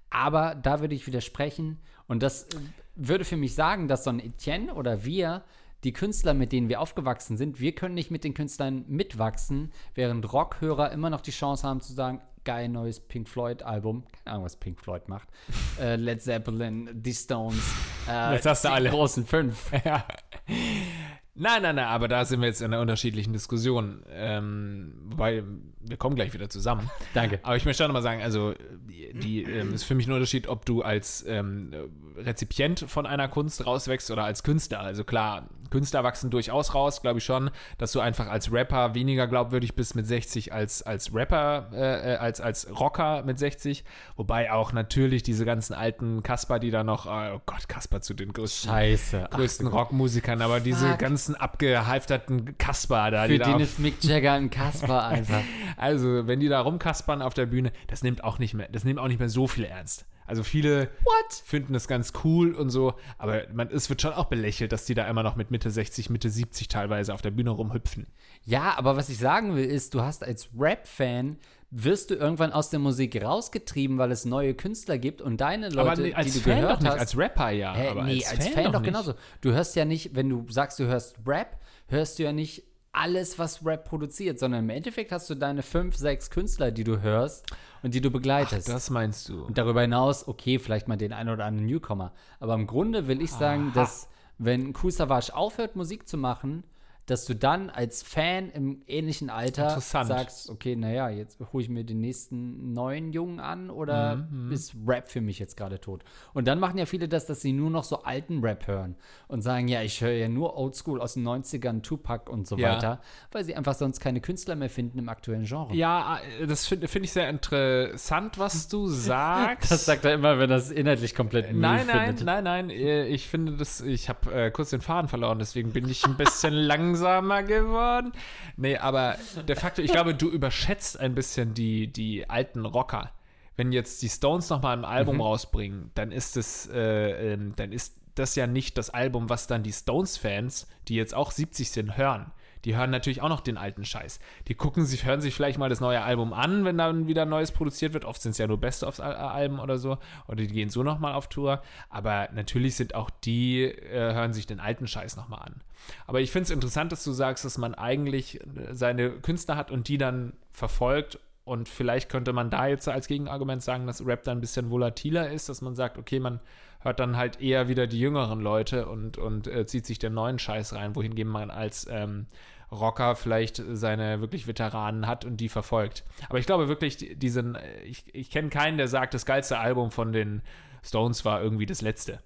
Aber da würde ich widersprechen. Und das äh, würde für mich sagen, dass so ein Etienne oder wir, die Künstler, mit denen wir aufgewachsen sind, wir können nicht mit den Künstlern mitwachsen, während Rockhörer immer noch die Chance haben zu sagen, geil neues Pink Floyd Album, keine Ahnung, was Pink Floyd macht, *laughs* äh, Led Zeppelin, die Stones, äh, Jetzt hast du die alle. großen fünf. *laughs* ja. *laughs* Nein, nein, nein, aber da sind wir jetzt in einer unterschiedlichen Diskussion. Ähm, wobei, wir kommen gleich wieder zusammen. *laughs* Danke. Aber ich möchte auch nochmal sagen, also die, die ähm, ist für mich ein Unterschied, ob du als ähm, Rezipient von einer Kunst rauswächst oder als Künstler. Also klar, Künstler wachsen durchaus raus, glaube ich schon, dass du einfach als Rapper weniger glaubwürdig bist mit 60 als als Rapper, äh, äh, als als Rocker mit 60. Wobei auch natürlich diese ganzen alten Kasper, die da noch, äh, oh Gott, Kasper zu den größten Scheiße. Ach, größten Rockmusikern, aber diese Fuck. ganzen abgehalfterten Kasper da, für die da den auf, ist Mick Jagger ein Kasper *laughs* einfach. also wenn die da rumkaspern auf der Bühne, das nimmt auch nicht mehr, das nimmt auch nicht mehr so viel ernst. Also viele What? finden das ganz cool und so, aber man, es wird schon auch belächelt, dass die da immer noch mit Mitte 60, Mitte 70 teilweise auf der Bühne rumhüpfen. Ja, aber was ich sagen will, ist, du hast als Rap-Fan, wirst du irgendwann aus der Musik rausgetrieben, weil es neue Künstler gibt und deine Leute, aber als die du Fan gehört doch nicht, hast, als Rapper ja. Hä, aber nee, als, Fan, doch, nicht. genauso. Du hörst ja nicht, wenn du sagst, du hörst Rap, hörst du ja nicht alles, was Rap produziert, sondern im Endeffekt hast du deine fünf, sechs Künstler, die du hörst und die du begleitest. Das meinst du. Und darüber hinaus, okay, vielleicht mal den einen oder anderen Newcomer. Aber im Grunde will ich sagen, dass wenn Kool Savage aufhört, Musik zu machen, dass du dann als Fan im ähnlichen Alter sagst, okay, naja, jetzt hole ich mir den nächsten neuen Jungen an oder ist Rap für mich jetzt gerade tot? Und dann machen ja viele das, dass sie nur noch so alten Rap hören und sagen, ja, ich höre ja nur Oldschool aus den 90ern, Tupac und so Ja. weiter, weil sie einfach sonst keine Künstler mehr finden im aktuellen Genre. Ja, äh, das finde find ich sehr interessant, was du *laughs* sagst. Das sagt er immer, wenn es inhaltlich komplett Müll Nein, nein, findet. nein, nein. äh, Ich finde das, ich habe äh, kurz den Faden verloren, deswegen bin ich ein bisschen *laughs* langsamer geworden. Nee, aber der Faktor, ich glaube, du überschätzt ein bisschen die, die alten Rocker. Wenn jetzt die Stones nochmal ein Album Mhm. rausbringen, dann ist es, äh, ähm, dann ist das ja nicht das Album, was dann die Stones-Fans, die jetzt auch 70 sind, hören. Die hören natürlich auch noch den alten Scheiß. Die gucken sich, hören sich vielleicht mal das neue Album an, wenn dann wieder Neues produziert wird. Oft sind es ja nur Best-of-Alben oder so. Oder die gehen so nochmal auf Tour. Aber natürlich sind auch die, äh, hören sich den alten Scheiß nochmal an. Aber ich finde es interessant, dass du sagst, dass man eigentlich äh, seine Künstler hat und die dann verfolgt. Und vielleicht könnte man da jetzt als Gegenargument sagen, dass Rap dann ein bisschen volatiler ist, dass man sagt, okay, man hört dann halt eher wieder die jüngeren Leute und, und äh, zieht sich den neuen Scheiß rein, wohingegen man als ähm, Rocker vielleicht seine wirklich Veteranen hat und die verfolgt. Aber ich glaube wirklich, die- diesen, äh, ich, ich kenne keinen, der sagt, das geilste Album von den Stones war irgendwie das letzte.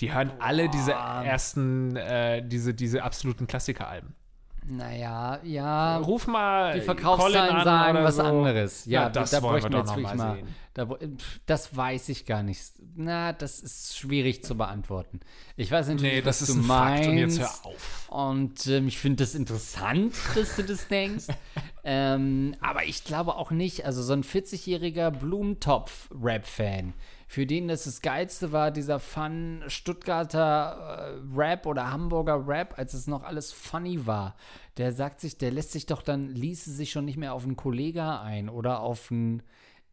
Die hören alle diese ersten, äh, diese, diese absoluten Klassikeralben. Naja, ja. Ruf mal Die Colin Verkaufszahlen an sagen oder was so. anderes. Ja, Na, das da wollen wir bräuchten doch jetzt wirklich mal sehen. Da, das weiß ich gar nicht. Na, das ist schwierig zu beantworten. Ich weiß natürlich, Nee, das was ist du ein meinst. Fakt und jetzt hör auf. Und ähm, ich finde das interessant, dass du das denkst. *laughs* ähm, aber ich glaube auch nicht, also so ein 40-jähriger Blumentopf-Rap-Fan, für den das das Geilste war, dieser Fun Stuttgarter äh, Rap oder Hamburger Rap, als es noch alles funny war. Der sagt sich, der lässt sich doch dann, ließe sich schon nicht mehr auf einen Kollega ein oder auf einen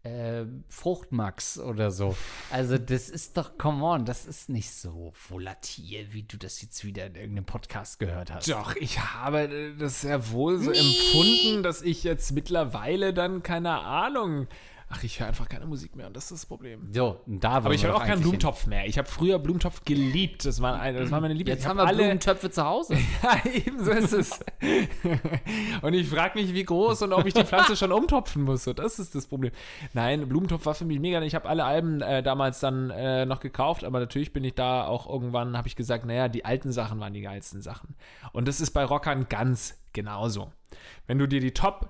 äh, Fruchtmax oder so. Also das ist doch, come on, das ist nicht so volatil, wie du das jetzt wieder in irgendeinem Podcast gehört hast. Doch, ich habe das sehr wohl so empfunden, dass ich jetzt mittlerweile dann, keine Ahnung, ach, ich höre einfach keine Musik mehr und das ist das Problem. So, da Aber ich höre auch keinen Blumentopf. Blumentopf mehr. Ich habe früher Blumentopf geliebt. Das war, eine, das war meine Lieblings. Jetzt Ich haben hab wir Blumentöpfe zu Hause. *laughs* Ja, eben so ist es. *laughs* und ich frage mich, wie groß und ob ich die Pflanze schon umtopfen muss. So, das ist das Problem. Nein, Blumentopf war für mich mega. Ich habe alle Alben äh, damals dann äh, noch gekauft, aber natürlich bin ich da auch irgendwann, habe ich gesagt, naja, die alten Sachen waren die geilsten Sachen. Und das ist bei Rockern ganz genauso. Wenn du dir die Top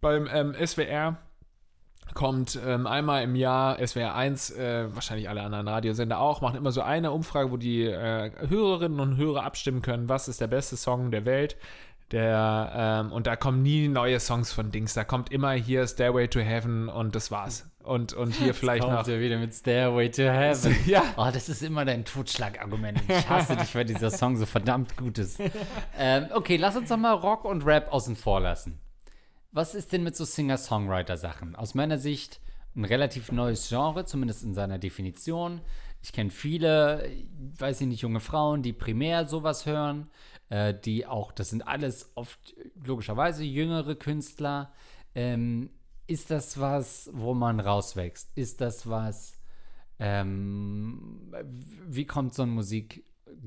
beim ähm, SWR kommt ähm, einmal im Jahr SWR 1, äh, wahrscheinlich alle anderen Radiosender auch, machen immer so eine Umfrage, wo die äh, Hörerinnen und Hörer abstimmen können, was ist der beste Song der Welt. Der, ähm, und da kommen nie neue Songs von Dings. Da kommt immer hier Stairway to Heaven und das war's. Und, und hier vielleicht Kommt noch. wieder mit Stairway to Heaven. *laughs* Ja. Oh, das ist immer dein Totschlagargument. Ich hasse dich, weil dieser Song so verdammt gut ist. *laughs* ähm, okay, lass uns doch mal Rock und Rap außen vor lassen. Was ist denn mit so Singer-Songwriter-Sachen? Aus meiner Sicht ein relativ neues Genre, zumindest in seiner Definition. Ich kenne viele, weiß ich nicht, junge Frauen, die primär sowas hören, äh, die auch, das sind alles oft logischerweise jüngere Künstler. Ähm, ist das was, wo man rauswächst? Ist das was, ähm, wie kommt so ein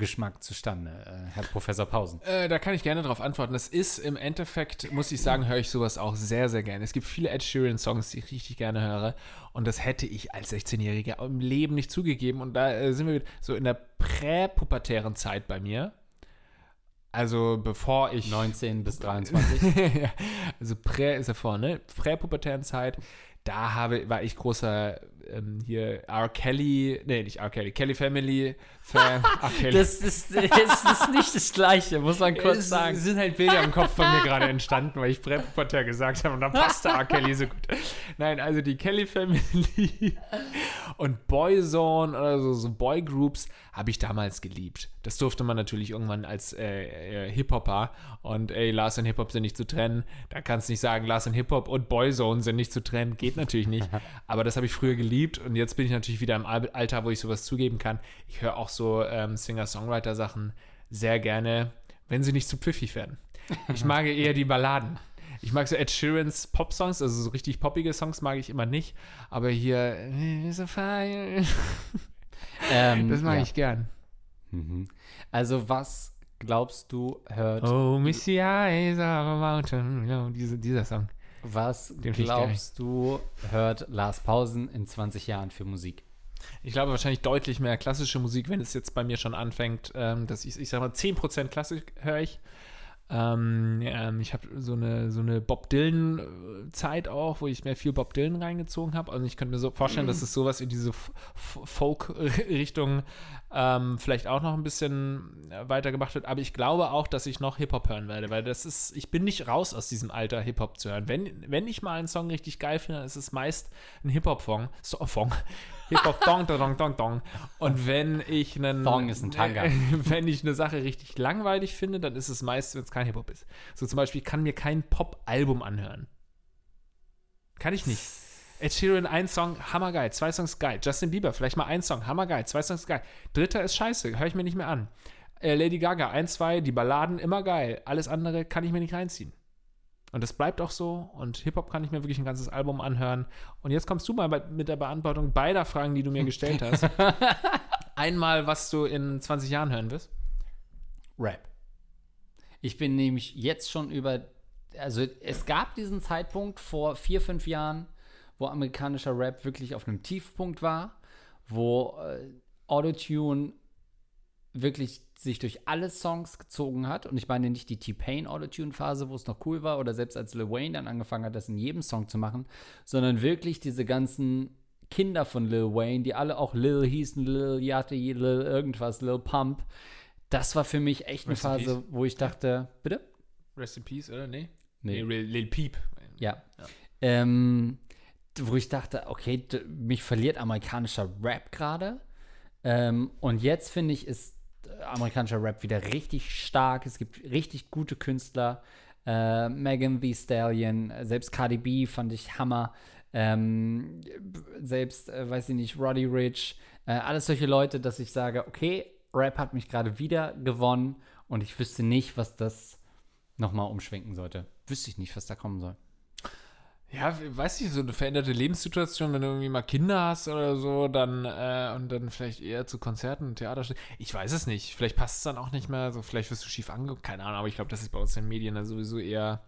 Musikgeschmack zustande, äh, Herr Professor Pausen? Äh, da kann ich gerne darauf antworten. Das ist im Endeffekt, muss ich sagen, höre ich sowas auch sehr, sehr gerne. Es gibt viele Ed Sheeran-Songs, die ich richtig gerne höre. Und das hätte ich als 16-Jähriger im Leben nicht zugegeben. Und da äh, sind wir so in der präpubertären Zeit bei mir. Also bevor ich 19 bis 23. *laughs* ja, also Prä ist ja vorne, Präpubertären Zeit. Da habe, war ich großer ähm, hier R. Kelly, nee, nicht R. Kelly, Kelly Family Fan. *laughs* Kelly. Das ist, *laughs* das ist nicht das Gleiche, muss man kurz es sagen. sind halt Bilder im Kopf von mir gerade entstanden, weil ich präpubertär gesagt habe und dann passte R. Kelly so gut. Nein, also die Kelly Family *laughs* und Boyzone oder so, so Boygroups habe ich damals geliebt. Das durfte man natürlich irgendwann als äh, äh, Hip-Hopper und ey, Lars und Hip-Hop sind nicht zu trennen. Da kannst du nicht sagen, Lars und Hip-Hop und Boyzone sind nicht zu trennen. Geht natürlich nicht. Aber das habe ich früher geliebt und jetzt bin ich natürlich wieder im Al- Alter, wo ich sowas zugeben kann. Ich höre auch so ähm, Singer-Songwriter-Sachen sehr gerne, wenn sie nicht zu pfiffig werden. Ich mag *laughs* eher die Balladen. Ich mag so Ed Sheerans Pop-Songs, also so richtig poppige Songs mag ich immer nicht. Aber hier, äh, *laughs* Ähm, das mag ja. ich gern. Mhm. Also was glaubst du, hört. Oh, Missy Eyes of a Mountain. Ja, diese, dieser Song. Was Den glaubst du, hört Lars Pausen in 20 Jahren für Musik? Ich glaube wahrscheinlich deutlich mehr klassische Musik, wenn es jetzt bei mir schon anfängt, ähm, dass ich, ich sag mal, 10% Klassik höre ich. Ähm, ähm, ich habe so eine, so eine Bob Dylan-Zeit auch, wo ich mir viel Bob Dylan reingezogen habe. Also ich könnte mir so vorstellen, dass es sowas in diese Folk-Richtung ähm, vielleicht auch noch ein bisschen äh, weiter gemacht wird. Aber ich glaube auch, dass ich noch Hip-Hop hören werde, weil das ist, ich bin nicht raus aus diesem Alter, Hip-Hop zu hören. Wenn, wenn ich mal einen Song richtig geil finde, dann ist es meist ein Hip-Hop-Song. So, Song. *laughs* Hip-Hop, dong, dong, dong, dong. Und wenn ich einen. Thong ist ein Tanga. *laughs* Wenn ich eine Sache richtig langweilig finde, dann ist es meist, wenn es kein Hip-Hop ist. So zum Beispiel, ich kann mir kein Pop-Album anhören. Kann ich nicht. Ed Sheeran, ein Song, hammergeil, zwei Songs geil. Justin Bieber, vielleicht mal ein Song, hammergeil, zwei Songs geil. Dritter ist scheiße, höre ich mir nicht mehr an. Äh, Lady Gaga, ein, zwei, die Balladen, immer geil. Alles andere kann ich mir nicht reinziehen. Und das bleibt auch so. Und Hip-Hop kann ich mir wirklich ein ganzes Album anhören. Und jetzt kommst du mal bei, mit der Beantwortung beider Fragen, die du mir gestellt hast. *laughs* Einmal, was du in 20 Jahren hören wirst. Rap. Ich bin nämlich jetzt schon über. Also, es gab diesen Zeitpunkt vor vier, fünf Jahren, wo amerikanischer Rap wirklich auf einem Tiefpunkt war, wo äh, Autotune wirklich sich durch alle Songs gezogen hat. Und ich meine nicht die T-Pain Autotune-Phase, wo es noch cool war, oder selbst als Lil Wayne dann angefangen hat, das in jedem Song zu machen, sondern wirklich diese ganzen Kinder von Lil Wayne, die alle auch Lil hießen, Lil Yachty, Lil irgendwas, Lil Pump. Das war für mich echt eine Rest in Phase, wo ich dachte, bitte? Rest in Peace, oder? Nee? Nee. Lil, Lil Peep. Ja. Ähm, wo ich dachte, okay, mich verliert amerikanischer Rap gerade. Ähm, und jetzt finde ich, ist äh, amerikanischer Rap wieder richtig stark. Es gibt richtig gute Künstler. Äh, Megan Thee Stallion, äh, selbst Cardi B fand ich Hammer. Ähm, selbst, äh, weiß ich nicht, Roddy Rich. Äh, alles solche Leute, dass ich sage, okay, Rap hat mich gerade wieder gewonnen und ich wüsste nicht, was das nochmal umschwenken sollte. Wüsste ich nicht, was da kommen soll. Ja, weiß ich, so eine veränderte Lebenssituation, wenn du irgendwie mal Kinder hast oder so, dann äh, und dann vielleicht eher zu Konzerten und Theater. Ich weiß es nicht. Vielleicht passt es dann auch nicht mehr. So, vielleicht wirst du schief angeguckt. Keine Ahnung, aber ich glaube, das ist bei uns in den Medien dann sowieso eher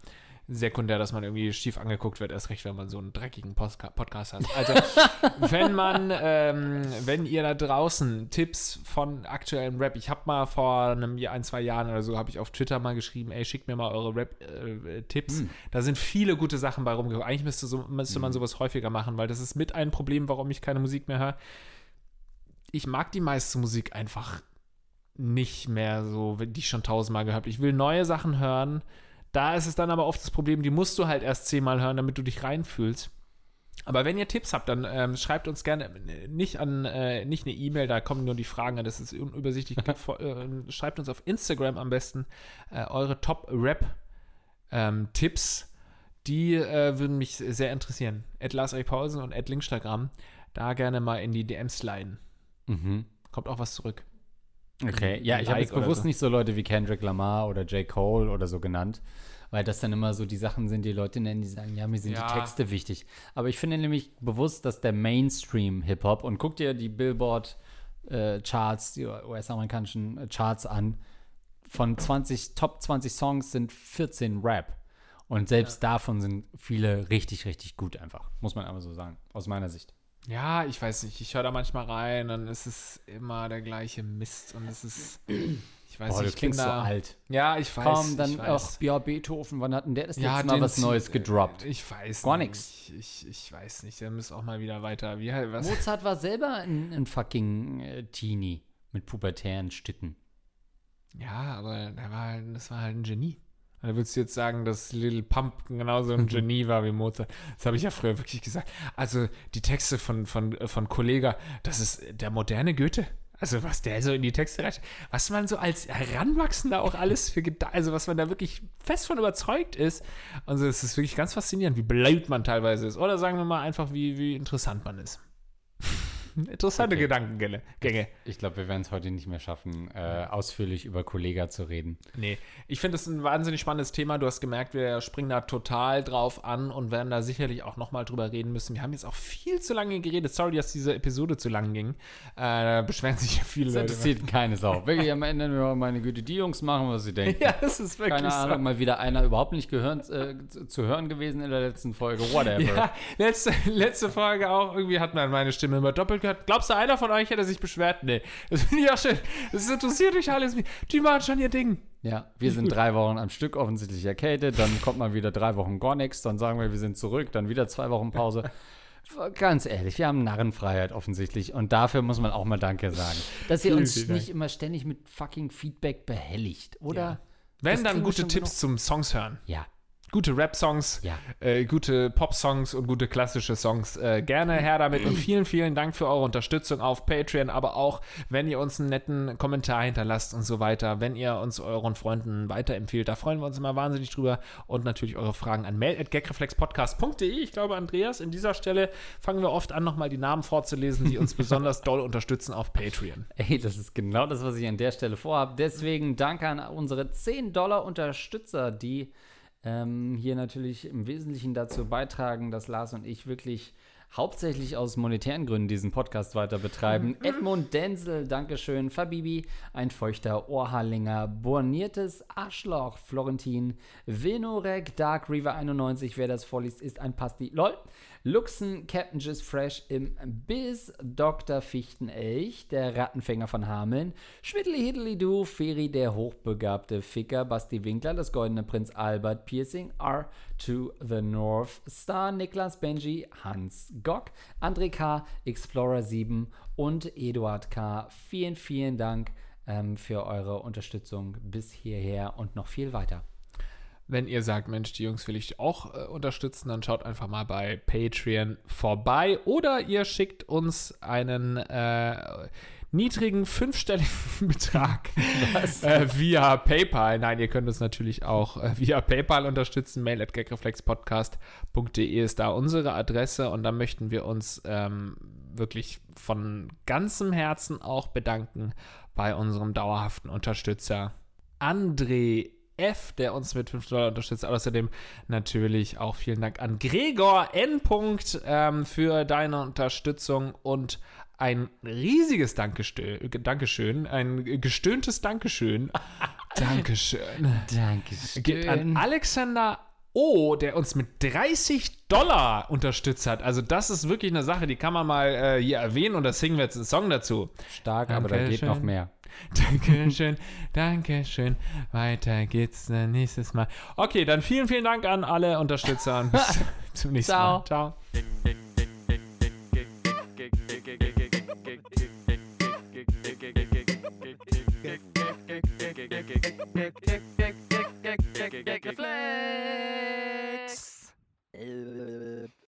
sekundär, dass man irgendwie schief angeguckt wird, erst recht, wenn man so einen dreckigen Postka Podcast hat. Also, *laughs* wenn man, ähm, wenn ihr da draußen Tipps von aktuellem Rap, ich habe mal vor einem Jahr, ein, zwei Jahren oder so, habe ich auf Twitter mal geschrieben, ey, schickt mir mal eure Rap-Tipps. Da sind viele gute Sachen bei rumgekommen. Eigentlich müsste, so, müsste man sowas häufiger machen, weil das ist mit ein Problem, warum ich keine Musik mehr höre. Ich mag die meiste Musik einfach nicht mehr so, die ich schon tausendmal gehört habe. Ich will neue Sachen hören. Da ist es dann aber oft das Problem, die musst du halt erst zehnmal hören, damit du dich reinfühlst. Aber wenn ihr Tipps habt, dann ähm, schreibt uns gerne äh, nicht an, äh, nicht eine E-Mail, da kommen nur die Fragen an, das ist unübersichtlich. *laughs* Vor- äh, schreibt uns auf Instagram am besten äh, eure Top-Rap-Tipps. die äh, würden mich sehr interessieren. Ed Lars Erik Paulsen und Ed Linkstagram. Da gerne mal in die DMs sliden. Mhm. Kommt auch was zurück. Okay, ja, ich habe jetzt bewusst so. nicht so Leute wie Kendrick Lamar oder J. Cole oder so genannt, weil das dann immer so die Sachen sind, die Leute nennen, die sagen, ja, mir sind Ja. die Texte wichtig. Aber ich finde nämlich bewusst, dass der Mainstream-Hip-Hop, und guck dir die Billboard-Charts, die US-amerikanischen äh, Charts an, von 20, Top 20 Songs sind 14 Rap. Und selbst davon sind viele richtig, richtig gut einfach. Muss man aber so sagen, aus meiner Sicht. Ja, ich weiß nicht. Ich höre da manchmal rein, dann ist es immer der gleiche Mist und es ist. Ich weiß Boah, nicht, du ich klingst so da, alt. Ja, ich weiß. Komm, dann auch, ja, Beethoven, wann hat denn der das letzte ja, Mal den was Neues gedroppt? Ich weiß Gar nicht. nix. Ich, ich, weiß nicht. Der muss auch mal wieder weiter. Wie was? Mozart war selber ein, ein fucking äh, Teenie mit pubertären Stücken. Ja, aber der war halt, das war halt ein Genie. Und da würdest du jetzt sagen, dass Little Pump genauso ein *laughs* Genie war wie Mozart. Das habe ich ja früher wirklich gesagt. Also die Texte von, von, von Kollega, das ist der moderne Goethe. Also was der so in die Texte reicht, was man so als Heranwachsender auch alles für Geda also was man da wirklich fest von überzeugt ist. Also es ist wirklich ganz faszinierend, wie blöd man teilweise ist. Oder sagen wir mal einfach, wie, wie interessant man ist. Interessante Okay. Gedankengänge. Gänge. Ich glaube, wir werden es heute nicht mehr schaffen, äh, ausführlich über Kollega zu reden. Nee, ich finde es ein wahnsinnig spannendes Thema. Du hast gemerkt, wir springen da total drauf an und werden da sicherlich auch nochmal drüber reden müssen. Wir haben jetzt auch viel zu lange geredet. Sorry, dass diese Episode zu lang ging. Äh, da beschweren sich ja viele Das Leute. interessiert keine Sau. *laughs* Wirklich am Ende nur meine Güte, die Jungs machen, was sie *laughs* denken. Ja, das ist wirklich Keine so. Ahnung, mal wieder einer überhaupt nicht gehört, äh, zu zu hören gewesen in der letzten Folge. Whatever. *laughs* Ja, letzte, letzte Folge auch, irgendwie hat man meine Stimme immer doppelt gehört. Glaubst du, einer von euch hätte sich beschwert? Nee. Das finde ich auch schön. Das interessiert euch alles nicht. Die machen schon ihr Ding. Ja, wir sind drei Wochen am Stück offensichtlich erkältet, dann kommt mal wieder drei Wochen gar nichts, dann sagen wir, wir sind zurück, dann wieder zwei Wochen Pause. *laughs* Ganz ehrlich, wir haben Narrenfreiheit offensichtlich und dafür muss man auch mal Danke sagen. Dass ihr uns nicht immer ständig mit fucking Feedback behelligt, oder? Ja. Wenn Das dann gute Tipps zum Songs hören. Ja, Gute Rap-Songs, Ja. äh, gute Pop-Songs und gute klassische Songs. Äh, gerne her damit und vielen, vielen Dank für eure Unterstützung auf Patreon, aber auch, wenn ihr uns einen netten Kommentar hinterlasst und so weiter, wenn ihr uns euren Freunden weiterempfiehlt, da freuen wir uns immer wahnsinnig drüber und natürlich eure Fragen an mail.gagreflexpodcast.de. Ich glaube, Andreas, in dieser Stelle fangen wir oft an, nochmal die Namen vorzulesen, die uns *laughs* besonders doll unterstützen auf Patreon. Ey, das ist genau das, was ich an der Stelle vorhabe. Deswegen danke an unsere 10 Dollar Unterstützer, die ähm, hier natürlich im Wesentlichen dazu beitragen, dass Lars und ich wirklich hauptsächlich aus monetären Gründen diesen Podcast weiter betreiben. Edmund Denzel, Dankeschön. Fabibi, ein feuchter Ohrhallinger. Borniertes Arschloch, Florentin. Vilnorek, Dark River 91, wer das vorliest, ist ein Pasti. LOL. Luxen, Captain Just Fresh im Biss, Dr. Fichtenelch, der Rattenfänger von Hameln, Schmiddli Hiddly Du, Feri, der hochbegabte Ficker, Basti Winkler, das goldene Prinz Albert, Piercing, R to the North Star, Niklas Benji, Hans Gock, André K., Explorer 7 und Eduard K. Vielen, vielen Dank ähm, für eure Unterstützung bis hierher und noch viel weiter. Wenn ihr sagt, Mensch, die Jungs will ich auch äh, unterstützen, dann schaut einfach mal bei Patreon vorbei oder ihr schickt uns einen äh, niedrigen fünfstelligen *laughs* Betrag äh, via PayPal. Nein, ihr könnt uns natürlich auch äh, via PayPal unterstützen. Mail at gagreflexpodcast.de ist da unsere Adresse und da möchten wir uns ähm, wirklich von ganzem Herzen auch bedanken bei unserem dauerhaften Unterstützer André F, der uns mit 5 Dollar unterstützt. Außerdem natürlich auch vielen Dank an Gregor N. Punkt, ähm, für deine Unterstützung und ein riesiges Dankestö Dankeschön, ein gestöhntes *laughs* Dankeschön. Dankeschön. Geht an Dankeschön. Alexander O, der uns mit 30 Dollar unterstützt hat. Also das ist wirklich eine Sache, die kann man mal äh, hier erwähnen und da singen wir jetzt einen Song dazu. Stark, aber da geht Dankeschön. noch mehr. *laughs* Dankeschön, Dankeschön. Weiter geht's dann nächstes Mal. Okay, dann vielen, vielen Dank an alle Unterstützer und bis *laughs* zum nächsten Ciao. Mal. Ciao. ding ding flag.